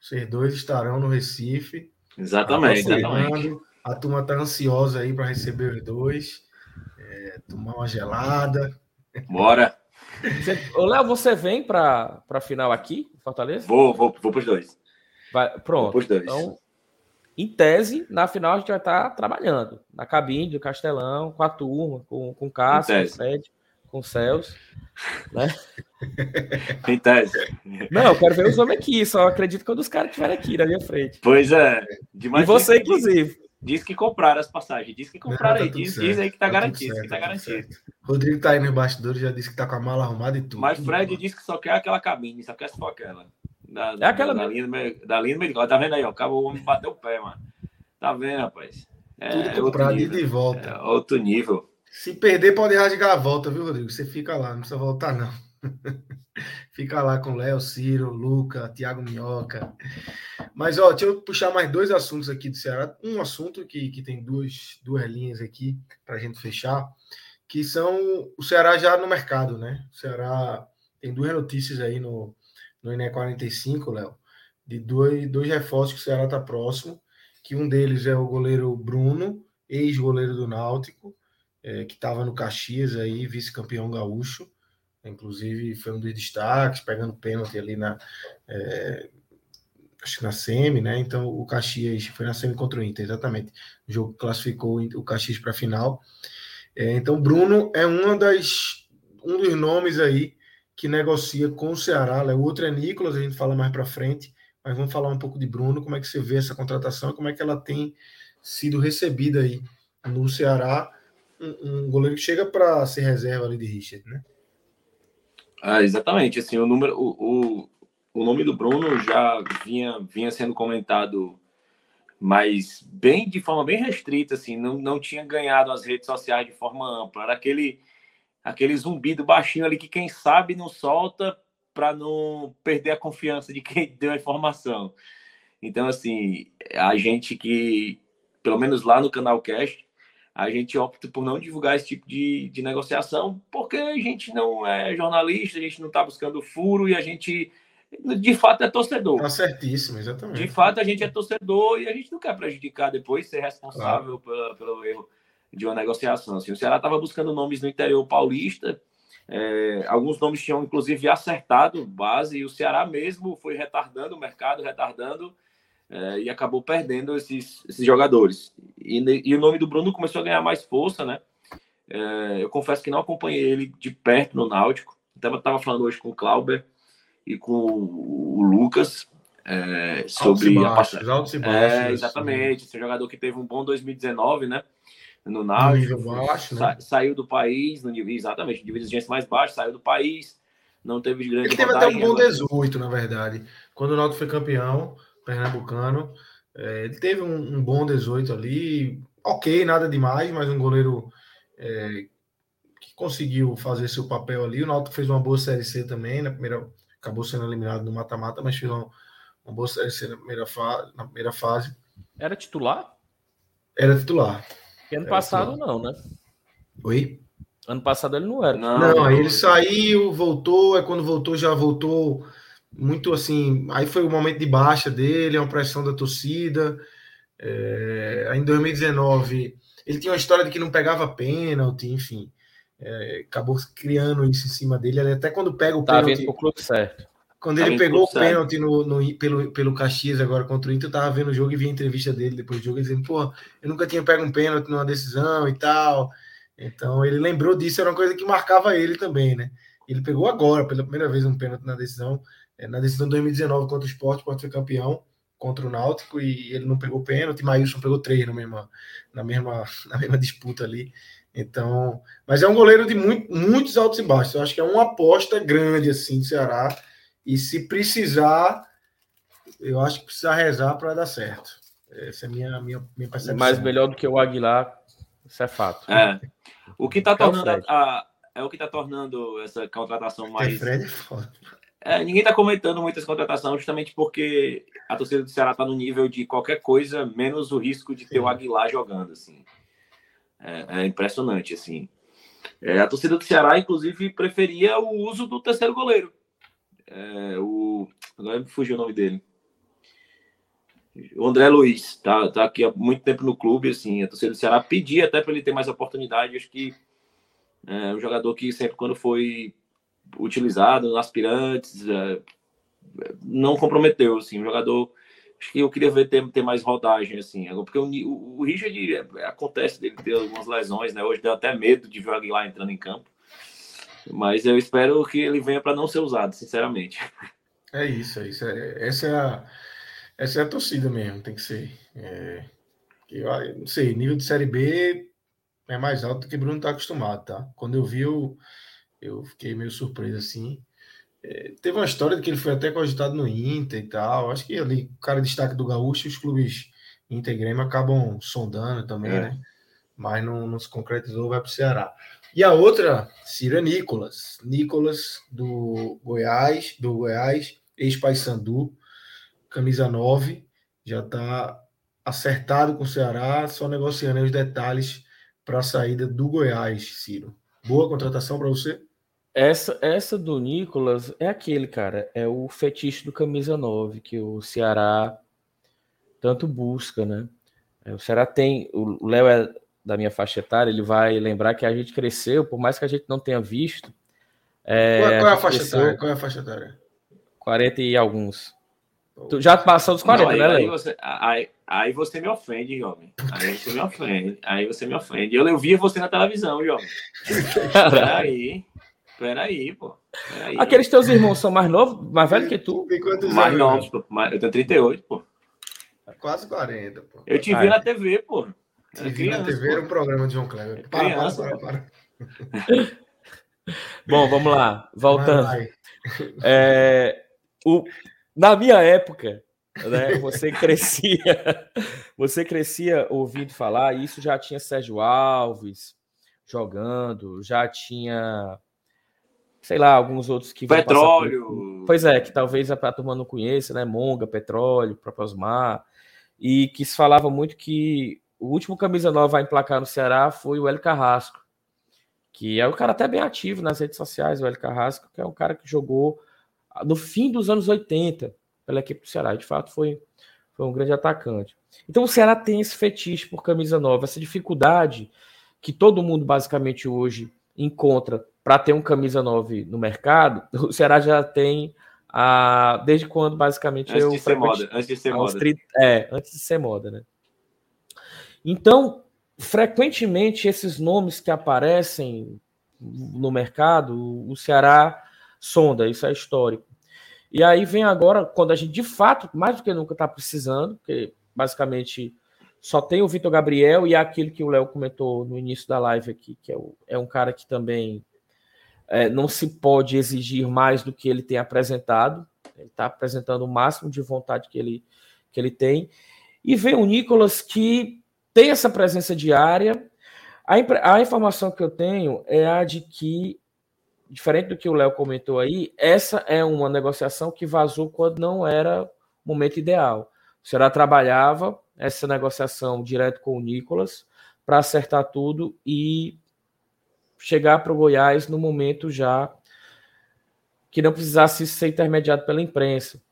Vocês dois estarão no Recife. Exatamente, exatamente. A turma tá ansiosa aí para receber os dois, é, tomar uma gelada. Bora! Ô, Léo, você vem para a final aqui, Fortaleza? Vou, vou, vou para os dois. Vai, pronto. Vou dois. Então, em tese, na final a gente vai estar tá trabalhando na cabine do Castelão, com a turma, com, com o Cássio, com o Sede, com o Celso. Né? Em tese. Não, eu quero ver os homens aqui, só acredito que um dos caras que estiver aqui na minha frente. Pois é. e você, inclusive. Diz que compraram as passagens, diz que compraram Não, tá aí, diz, diz, aí que tá, tá garantido, certo, que tá, tá garantido. Rodrigo tá aí nos bastidores, já disse que tá com a mala arrumada e tudo. Mas Fred disse que só quer aquela cabine, só quer só aquela. Da, é aquela da, da linha, da linha do Tá vendo aí, ó? O homem bateu o pé, mano. Tá vendo, rapaz? É, tudo comprado e de volta. É outro nível. Se perder, pode rasgar a volta, viu, Rodrigo? Você fica lá, não precisa voltar, não. fica lá com Léo, Ciro, Luca, Thiago Minhoca. Mas, ó, deixa eu puxar mais dois assuntos aqui do Ceará. Um assunto que, que tem duas, duas linhas aqui para a gente fechar, que são o Ceará já no mercado, né? O Ceará tem duas notícias aí no, no INE 45, Léo, de dois, dois reforços que o Ceará está próximo, que um deles é o goleiro Bruno, ex-goleiro do Náutico, é, que estava no Caxias aí, vice-campeão gaúcho, inclusive foi um dos destaques, pegando pênalti ali na é, acho que na semi, né? Então o Caxias foi na semi contra o Inter, exatamente. O jogo classificou o Caxias para a final. É, então Bruno é uma das um dos nomes aí que negocia com o Ceará. O outro é Nicolas, a gente fala mais para frente, mas vamos falar um pouco de Bruno, como é que você vê essa contratação, como é que ela tem sido recebida aí no Ceará um, um goleiro que chega para ser reserva ali de Richard, né? Ah, exatamente. Assim, o número, o, o, o nome do Bruno já vinha, vinha sendo comentado, mas bem de forma bem restrita, assim, não, não tinha ganhado as redes sociais de forma ampla. Era aquele aquele zumbido baixinho ali que quem sabe não solta para não perder a confiança de quem deu a informação. Então, assim, a gente que, pelo menos lá no canal Cash, a gente opta por não divulgar esse tipo de, de negociação, porque a gente não é jornalista, a gente não está buscando furo e a gente, de fato, é torcedor. Está certíssimo, exatamente. De fato, a gente é torcedor e a gente não quer prejudicar depois, ser responsável claro. pelo, pelo erro de uma negociação. Assim, o Ceará estava buscando nomes no interior paulista, é, alguns nomes tinham, inclusive, acertado base, e o Ceará mesmo foi retardando o mercado, retardando é, e acabou perdendo esses, esses jogadores. E, e, o nome do Bruno começou a ganhar mais força, né? É, eu confesso que não acompanhei ele de perto no Náutico. Estava falando hoje com o Clauber e com o Lucas é, sobre baixos, a passagem. É, exatamente. Esse jogador que teve um bom 2019, né? No Náutico, baixo, né? sa saiu do país, no nível, exatamente, nível de exigência mais baixo, saiu do país, não teve grande Ele teve até um bom 18, na verdade. Quando o Náutico foi campeão, pernambucano. É, ele teve um, um, bom 18 ali, ok, nada demais, mas um goleiro é, que conseguiu fazer seu papel ali. O Náutico fez uma boa Série C também, na primeira, acabou sendo eliminado no mata-mata, mas fez uma, uma, boa Série C na primeira, fa na primeira fase. Era titular? Era titular. E ano era passado titular. não, né? Oi? Ano passado ele não era. Não, não aí ele saiu, voltou, é quando voltou, já voltou muito assim. Aí foi o momento de baixa dele, uma pressão da torcida. É, em 2019, ele tinha uma história de que não pegava pênalti, enfim. É, acabou criando isso em cima dele. Ele até quando pega o tá pênalti. Pro clube certo. Quando tá ele pegou o pênalti no, no, pelo, pelo Caxias agora contra o Inter, eu tava vendo o jogo e vi a entrevista dele depois do jogo, dizendo, pô, eu nunca tinha pego um pênalti numa decisão e tal. Então ele lembrou disso, era uma coisa que marcava ele também, né? Ele pegou agora, pela primeira vez, um pênalti na decisão. É, na decisão de 2019 contra o Sport, pode ser campeão contra o Náutico e ele não pegou pênalti, Maílson pegou três na mesma, na mesma, na mesma disputa ali. Então, mas é um goleiro de muito, muitos altos e baixos. Eu acho que é uma aposta grande assim do Ceará. E se precisar, eu acho que precisa rezar para dar certo. Essa é a minha, minha, minha percepção. Mais melhor do que o Aguilar, isso é fato. É. O que está tornando a, é o que está tornando essa contratação mais. Fred é foda. É, ninguém está comentando muitas contratações justamente porque a torcida do Ceará está no nível de qualquer coisa, menos o risco de ter Sim. o Aguilar jogando, assim. É, é impressionante, assim. É, a torcida do Ceará, inclusive, preferia o uso do terceiro goleiro. É, o... Agora me fugiu o nome dele. O André Luiz, tá, tá aqui há muito tempo no clube, assim, a torcida do Ceará pedia até para ele ter mais oportunidade, acho que é um jogador que sempre quando foi utilizado, aspirantes, é, não comprometeu, assim, o jogador, acho que eu queria ver ter, ter mais rodagem, assim, porque o, o, o Richard, é, acontece dele ter algumas lesões, né, hoje deu até medo de ver o Aguilar entrando em campo, Mas eu espero que ele venha para não ser usado, sinceramente. É isso, é isso. É, essa, é a, essa é a torcida mesmo, tem que ser. É, eu não sei, nível de Série B é mais alto do que o Bruno está acostumado, tá? Quando eu vi, eu, eu fiquei meio surpreso assim. É, teve uma história de que ele foi até cogitado no Inter e tal. Acho que ali, o cara destaque do Gaúcho, os clubes Inter e Grêmio acabam sondando também, é. né? Mas não, não se concretizou, vai para o Ceará. E a outra, Cira Nicolas. Nicolas do Goiás, do Goiás, ex-Paysandu, camisa 9, já está acertado com o Ceará, só negociando os detalhes para a saída do Goiás, Ciro. Boa contratação para você? Essa, essa do Nicolas é aquele, cara, é o fetiche do camisa 9 que o Ceará tanto busca, né? É, o Ceará tem, o Léo é da minha faixa etária, ele vai lembrar que a gente cresceu, por mais que a gente não tenha visto. É, qual, qual, é a faixa etária? Qual é a faixa etária? 40 e alguns. Tu já passou dos 40, não, aí, né, aí você, aí, aí, você me ofende, jovem. Aí você me ofende. Aí você me ofende. Eu, eu via você na televisão, jovem. Peraí. Peraí, pô. Peraí. Aqueles teus irmãos são mais novos, mais velhos que tu? mais novos, pô. Eu tenho 38, pô. Quase 40, pô. Eu te vi na TV, pô. Te vi na TV, era um programa de João Cleber. Para, criança, para, para, para. Bom, vamos lá. Voltando. É, o, na minha época, né, você crescia, você crescia ouvindo falar, e isso já tinha Sérgio Alves jogando, já tinha sei lá, alguns outros que petróleo. Por... Pois é, que talvez a, a turma não conheça, né? Monga, petróleo, próprio Osmar, e que se falava muito que o último camisa nova a emplacar no Ceará foi o Hélio Carrasco, que é um cara até bem ativo nas redes sociais, o Hélio Carrasco, que é um cara que jogou no fim dos anos 80 pela equipe do Ceará. De fato, foi, foi um grande atacante. Então o Ceará tem esse fetiche por camisa nova, essa dificuldade que todo mundo basicamente hoje encontra para ter um camisa 9 no mercado, o Ceará já tem a, desde quando basicamente antes eu de ser moda, antes de ser moda. é, antes de ser moda, né? Então, frequentemente esses nomes que aparecem no mercado, o Ceará sonda, isso é histórico. E aí vem agora, quando a gente de fato, mais do que nunca está precisando, porque basicamente só tem o Vitor Gabriel e aquilo que o Léo comentou no início da live aqui, que é, o, é um cara que também é, não se pode exigir mais do que ele tem apresentado. Ele está apresentando o máximo de vontade que ele, que ele tem. E vem o Nicolas que tem essa presença diária. A, a informação que eu tenho é a de que diferente do que o Léo comentou aí, essa é uma negociação que vazou quando não era o momento ideal. O Ceará trabalhava essa negociação direto com o Nicolas para acertar tudo e chegar para o Goiás no momento já que não precisasse ser intermediado pela imprensa.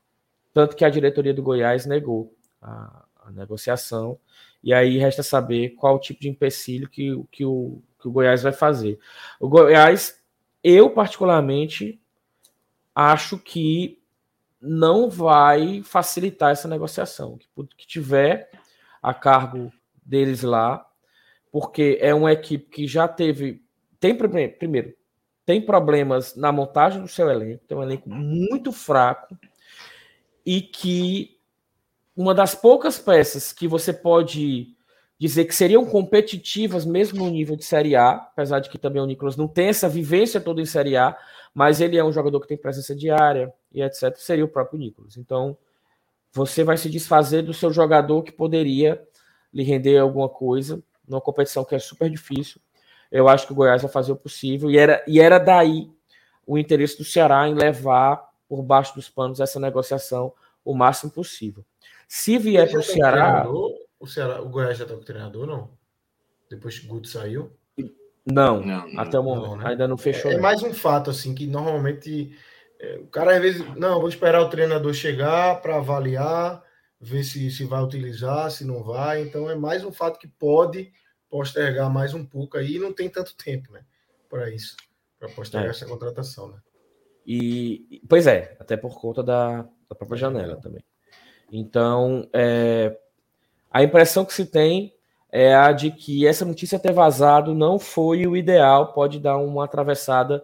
Tanto que a diretoria do Goiás negou a, a negociação. E aí resta saber qual o tipo de empecilho que, que, o, que o Goiás vai fazer. O Goiás eu, particularmente, acho que não vai facilitar essa negociação. Que, que tiver a cargo deles lá, porque é uma equipe que já teve. Tem, primeiro, tem problemas na montagem do seu elenco, tem um elenco muito fraco, e que uma das poucas peças que você pode dizer que seriam competitivas mesmo no nível de Série A, apesar de que também o Nicolas não tem essa vivência toda em Série A, mas ele é um jogador que tem presença diária e etc. Seria o próprio Nicolas. Então, você vai se desfazer do seu jogador que poderia lhe render alguma coisa numa competição que é super difícil. Eu acho que o Goiás vai fazer o possível e era, e era daí o interesse do Ceará em levar por baixo dos panos essa negociação o máximo possível. Se vier para o Ceará. O, Ceará, o Goiás já está com o treinador, não? Depois que o Guto saiu? Não, não, não até o momento. Não, né? Ainda não fechou. É, é, mais um fato, assim, que normalmente é, o cara às vezes. Não, vou esperar o treinador chegar para avaliar, ver se, se vai utilizar, se não vai. Então é mais um fato que pode postergar mais um pouco aí e não tem tanto tempo, né? Para isso. Para postergar é. essa contratação, né? E, pois é, até por conta da, da própria janela também. Então, é, a impressão que se tem é a de que essa notícia ter vazado não foi o ideal, pode dar uma atravessada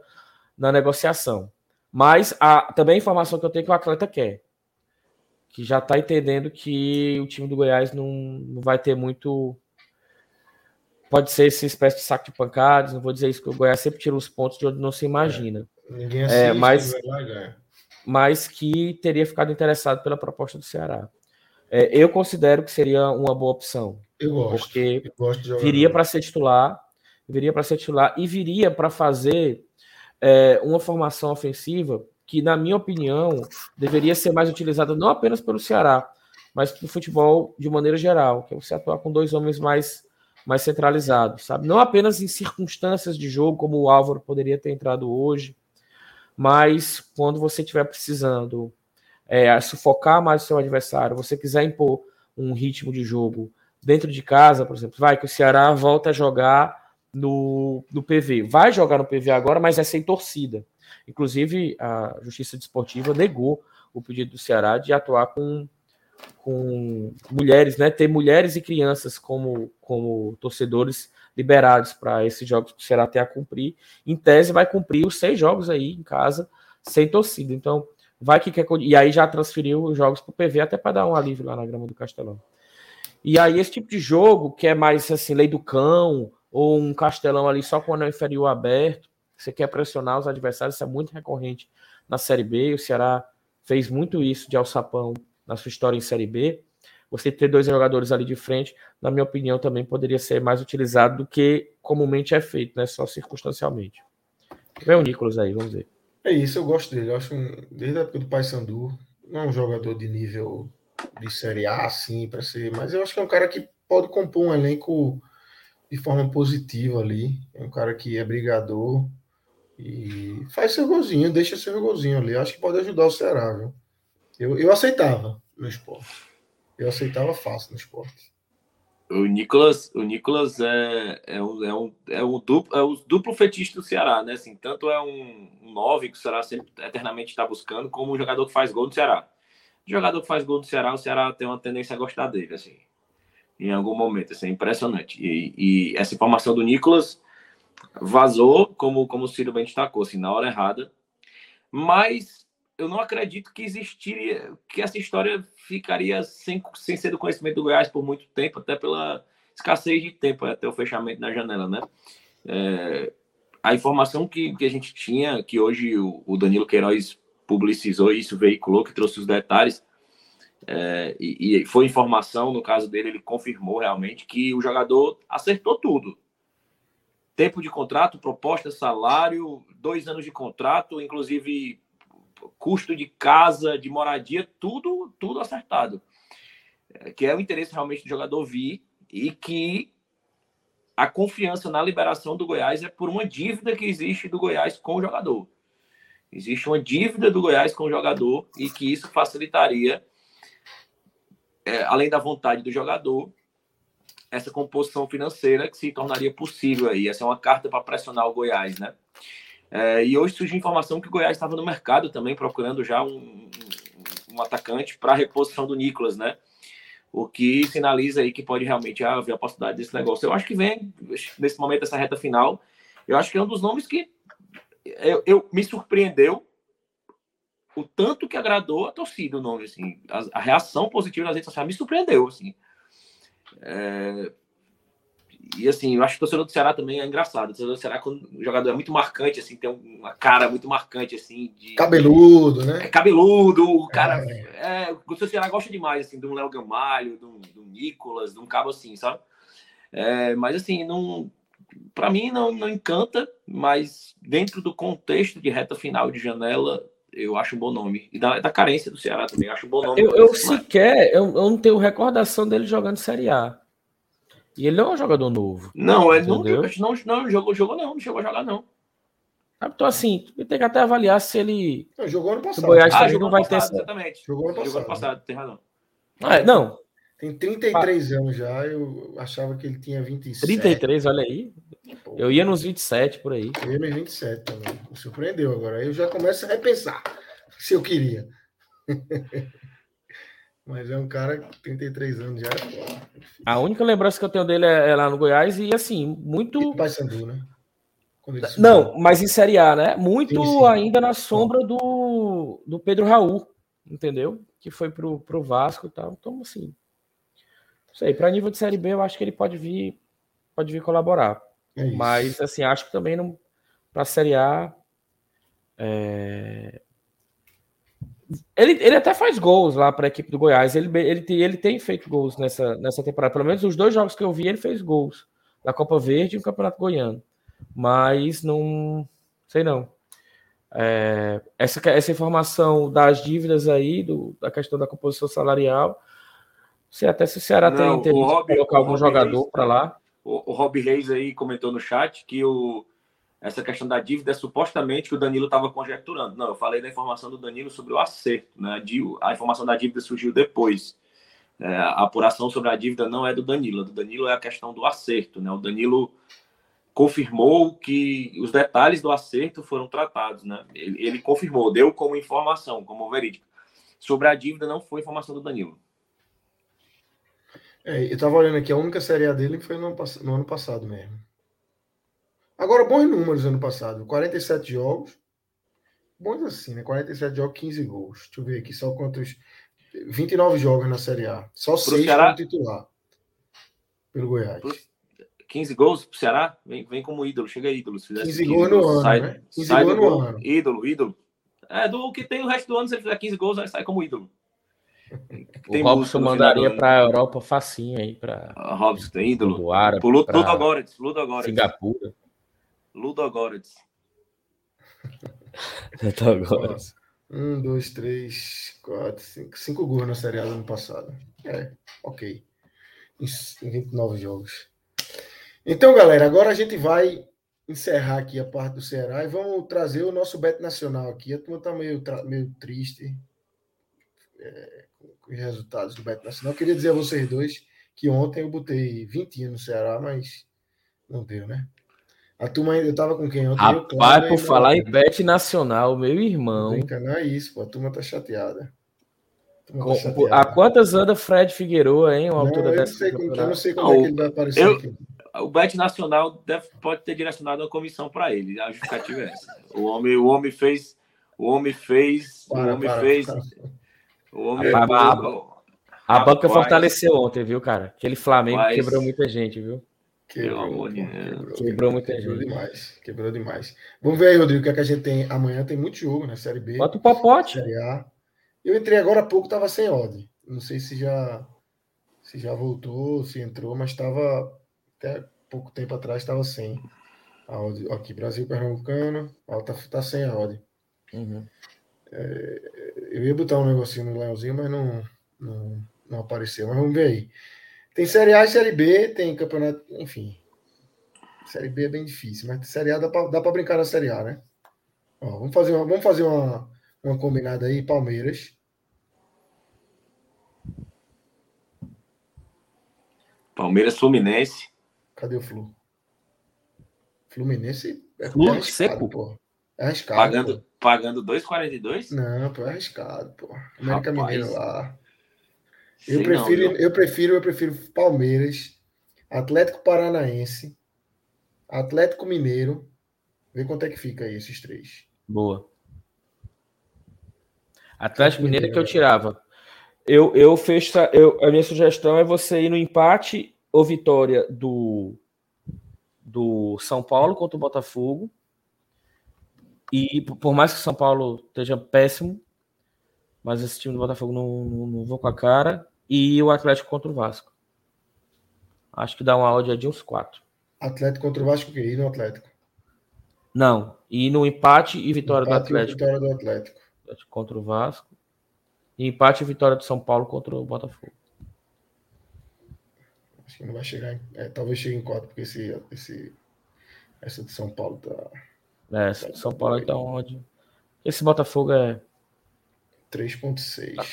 na negociação. Mas a, também a informação que eu tenho é que o atleta quer. Que já está entendendo que o time do Goiás não, não vai ter muito. Pode ser essa espécie de saco de pancadas, não vou dizer isso, que o Goiás sempre tira os pontos de onde não se imagina. É, ninguém assiste, é, mas, mas que teria ficado interessado pela proposta do Ceará. É, eu considero que seria uma boa opção. Eu gosto. Porque eu gosto viria para ser titular, viria para ser titular e viria para fazer é, uma formação ofensiva que, na minha opinião, deveria ser mais utilizada não apenas pelo Ceará, mas pelo futebol de maneira geral, que é você atuar com dois homens mais, mais centralizados, sabe? Não apenas em circunstâncias de jogo, como o Álvaro poderia ter entrado hoje, mas quando você estiver precisando é, sufocar mais o seu adversário, você quiser impor um ritmo de jogo dentro de casa, por exemplo, vai que o Ceará volta a jogar no, no PV. Vai jogar no PV agora, mas é sem torcida. Inclusive, a Justiça Desportiva negou o pedido do Ceará de atuar com, com mulheres, né? Ter mulheres e crianças como, como torcedores liberados para esses jogos que o Ceará tem a cumprir. Em tese, vai cumprir os seis jogos aí em casa sem torcida. Então, vai que quer. E aí já transferiu os jogos para o PV até para dar um alívio lá na grama do Castelão. E aí, esse tipo de jogo, que é mais assim, lei do cão, ou um castelão ali só com o anel inferior aberto, você quer pressionar os adversários, isso é muito recorrente na Série B. O Ceará fez muito isso de alçapão na sua história em Série B. Você ter dois jogadores ali de frente, na minha opinião, também poderia ser mais utilizado do que comumente é feito, né? Só circunstancialmente. Vem o Nicolas aí, vamos ver. É isso, eu gosto dele. Eu acho desde a época do Paysandu, não é um jogador de nível de Série A, assim, para ser, mas eu acho que é um cara que pode compor um elenco de forma positiva ali. É um cara que é brigador e faz seu golzinho, deixa seu golzinho ali. Acho que pode ajudar o Ceará, viu? Eu, eu aceitava no esporte. Eu aceitava fácil no esporte. O Nicolas, o Nicolas é, é, um, é, um, é, um duplo, é o duplo fetiche do Ceará, né? Assim, tanto é um, um nove que o Ceará sempre eternamente está buscando, como um jogador que faz gol no Ceará. O jogador que faz gol no Ceará, o Ceará tem uma tendência a gostar dele, assim em algum momento. Isso é impressionante. E, e essa informação do Nicolas vazou, como, como o Ciro bem destacou, assim, na hora errada. Mas eu não acredito que existiria, que essa história ficaria sem, sem ser do conhecimento do Goiás por muito tempo, até pela escassez de tempo até o fechamento da janela, né? É, a informação que, que a gente tinha, que hoje o, o Danilo Queiroz publicizou isso, veiculou, que trouxe os detalhes, é, e, e, foi informação, no caso dele, ele confirmou realmente que o jogador acertou tudo. Tempo de contrato, proposta, salário, dois anos de contrato, inclusive custo de casa, de moradia, tudo, tudo acertado. É, que é o interesse realmente do jogador vir e que a confiança na liberação do Goiás é por uma dívida que existe do Goiás com o jogador. Existe uma dívida do Goiás com o jogador e que isso facilitaria é, além da vontade do jogador, essa composição financeira que se tornaria possível aí. Essa é uma carta para pressionar o Goiás, né? É, e hoje surgiu informação que o Goiás estava no mercado também procurando já um, um, atacante para a reposição do Nicolas, né? O que sinaliza aí que pode realmente haver a possibilidade desse negócio. Eu acho que vem, nesse momento, essa reta final, eu acho que é um dos nomes que eu, eu me surpreendeu o tanto que agradou a torcida o nome, assim, a, a reação positiva nas redes sociais me surpreendeu, assim. É... E assim, eu acho que o torcedor do Ceará também é engraçado. O torcedor do Ceará, quando o jogador é muito marcante, assim, tem uma cara muito marcante, assim. De... Cabeludo, né? É cabeludo, o cara. É. É, o Ceará gosta demais, assim, de um Léo Gamalho, de um, de um Nicolas, de um cabo assim, sabe? É, mas assim, não. Para mim não, não encanta, mas dentro do contexto de reta final de janela, eu acho um bom nome. E da, da carência do Ceará também, eu acho um bom nome. Eu, eu sequer, eu, eu, não tenho recordação dele jogando Série A. E ele não é um jogador novo. Não, ele não, não, não jogou, jogou, não, não chegou a jogar, não. Então, assim, tem que até avaliar se ele. Não, jogou ano passado. O Goiás ah, não vai passado, ter. Exatamente. Jogou ano passado. Jogou ano passado, tem razão. Ah, não. Tem 33 ah. anos já, eu achava que ele tinha 27. 33, olha aí. Pô, eu ia nos 27 por aí. Eu ia nos 27 também. Me surpreendeu agora. Aí eu já começo a repensar se eu queria. Mas é um cara que 33 anos já. A única lembrança que eu tenho dele é, é lá no Goiás e assim, muito. E Paysandu, né? Não, mas em Série A, né? Muito sim, sim. ainda na sombra do, do Pedro Raul, entendeu? Que foi pro, pro Vasco e tal. Então, assim. Não sei, para nível de Série B, eu acho que ele pode vir, pode vir colaborar. É mas, assim, acho que também não. Para a Série A. É... Ele, ele até faz gols lá para a equipe do Goiás. Ele, ele, ele tem feito gols nessa, nessa temporada. Pelo menos os dois jogos que eu vi, ele fez gols. Na Copa Verde e no Campeonato Goiano mas não sei não. É, essa, essa informação das dívidas aí, do, da questão da composição salarial, sei até se o Ceará não, tem interesse Rob, em colocar algum jogador para lá. O, o Rob Reis aí comentou no chat que o, essa questão da dívida é supostamente que o Danilo estava conjecturando. Não, eu falei da informação do Danilo sobre o acerto. Né? A informação da dívida surgiu depois. É, a apuração sobre a dívida não é do Danilo. do Danilo é a questão do acerto. Né? O Danilo confirmou que os detalhes do acerto foram tratados, né? Ele, ele confirmou, deu como informação, como verídica. Sobre a dívida não foi informação do Danilo. É, eu estava olhando aqui, a única série dele foi no no ano passado mesmo. Agora, bons números ano passado. 47 jogos. Bons assim, né? 47 jogos, 15 gols. Deixa eu ver aqui, só quantos. 29 jogos na Série A. Só 6 como titular. Pelo Goiás. Pro, 15 gols pro Ceará, vem, vem como ídolo, chega ídolo. Se 15, 15 gols no ano, sai, né? 15 sai gols no gol, ano. Ídolo, ídolo. É, do que tem o resto do ano, se ele fizer 15 gols, vai sair como ídolo. Tem o Robson mandaria para a Europa facinho aí. Pra... Uh, Robson, tem ídolo. Do Árabe, Pro Ludo, Ludo Agorets. Ludo Agorets. Singapura. Ludo Agorets. Ludo Agorets. Um, dois, três, quatro, cinco. Cinco gols na Série A do ano passado. É, ok. Em 29 jogos. Então, galera, agora a gente vai encerrar aqui a parte do Ceará e vamos trazer o nosso Bet Nacional aqui. A turma está meio, meio triste é, com os resultados do Bet Nacional. Eu queria dizer a vocês dois que ontem eu botei 20 no Ceará, mas não deu, né? A turma ainda estava com quem ontem? Rapaz, por falar em Bet Nacional, meu irmão. Não, não é isso, pô, a turma tá chateada. Turma tá chateada. A quantas anda Fred Figueroa, hein? Uma não, altura eu, dessa não sei, eu não sei quando não, é que ele vai aparecer eu, aqui o Bet Nacional deve, pode ter direcionado uma comissão para ele. A justificativa é essa. O homem, o homem fez. O homem fez. Para, o homem para, fez. Para. O homem. A, a, a banca fortaleceu ontem, viu, cara? Aquele Flamengo Rapaz, quebrou muita gente, viu? Quebrou, quebrou, quebrou, muita gente. Quebrou demais. Quebrou demais. Vamos ver aí, Rodrigo, o que, é que a gente tem. Amanhã tem muito jogo, né? Série B. Bota o papote. Série A. Eu entrei agora há pouco, tava sem ordem. Não sei se já se já voltou, se entrou, mas estava até pouco tempo atrás estava sem a odd. Aqui, Brasil Pernambucano, ó, tá, tá sem a odd. Uhum. É, eu ia botar um negocinho no Leozinho, mas não, não, não apareceu. Mas vamos ver aí. Tem Série A e Série B, tem campeonato, enfim. Série B é bem difícil, mas Série A dá para dá brincar na Série A, né? Ó, vamos fazer uma, vamos fazer uma, uma combinada aí, Palmeiras. Palmeiras Fluminense. Cadê o Flu? Fluminense é Flu, arriscado, seco. pô. É arriscado. Pagando, pô. pagando 2,42? Não, pô, é arriscado, pô. América Rapaz. Mineiro lá. Eu prefiro, não, eu prefiro, eu prefiro Palmeiras, Atlético Paranaense, Atlético Mineiro. Vê quanto é que fica aí esses três. Boa. Atlético Mineiro é que eu tirava. Eu, eu fecho. Eu, a minha sugestão é você ir no empate ou vitória do, do São Paulo contra o Botafogo. E por mais que o São Paulo esteja péssimo, mas esse time do Botafogo não, não, não vou com a cara. E o Atlético contra o Vasco. Acho que dá uma áudio de uns quatro. Atlético contra o Vasco que ir no Atlético. Não, e no empate e vitória empate do Atlético. vitória do Atlético. Atlético contra o Vasco. E empate e vitória do São Paulo contra o Botafogo. Acho que não vai chegar em. É, talvez chegue em 4, porque esse, esse, essa de São Paulo tá. É, essa de São Paulo tá onde? Esse Botafogo é. 3,6. Tá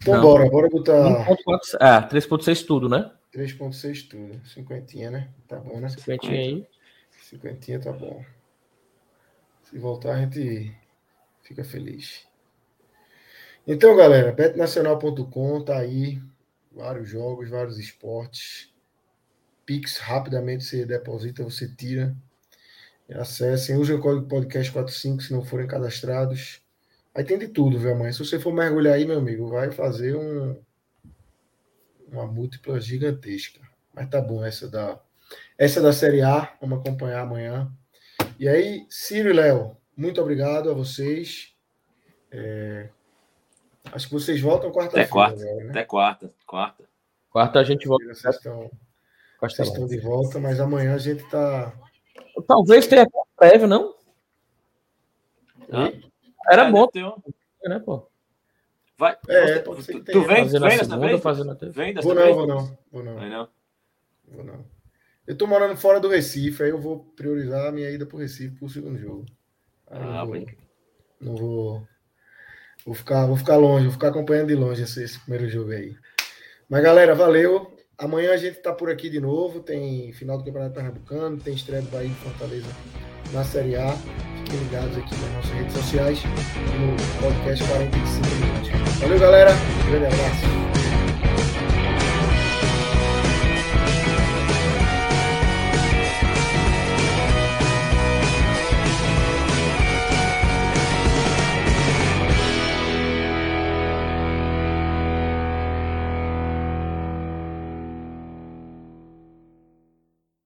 então, não. bora, bora botar. 1.4, é, 3,6 tudo, né? 3,6 tudo. Cinquentinha, né? Tá bom, né? Cinquentinha aí. Cinquentinha tá bom. Se voltar, a gente fica feliz. Então, galera, betnacional.com tá aí, vários jogos, vários esportes. Pix, rapidamente você deposita, você tira. Acessem, usem o código podcast 45 se não forem cadastrados. Aí tem de tudo, viu, mãe? Se você for mergulhar aí, meu amigo, vai fazer um, uma múltipla gigantesca. Mas tá bom, essa da, essa da Série A, vamos acompanhar amanhã. E aí, Ciro e Léo, muito obrigado a vocês. É... Acho que vocês voltam quarta-feira. Até quarta, né? até quarta, quarta. Quarta a gente volta. Vocês estão, vocês estão de volta, mas amanhã a gente tá. Talvez tenha prévio, não? Hã? Era é, bom, né, pô? Vai. É, tu, tu, tu vem, vem dessa vez? Vem dessa vou vez? não, vou não. Vou não. Vai não? Vou não. Eu tô morando fora do Recife, aí eu vou priorizar a minha ida pro Recife pro segundo jogo. Aí Ah, não vou, não vou. Vou ficar, vou ficar longe, vou ficar acompanhando de longe esse, esse primeiro jogo aí. Mas galera, valeu. Amanhã a gente tá por aqui de novo. Tem final do Campeonato Pernambucano, tem estreia do Bahia e Fortaleza na Série A. Fiquem ligados aqui nas nossas redes sociais no podcast 45 minutos. Valeu, galera. Grande abraço.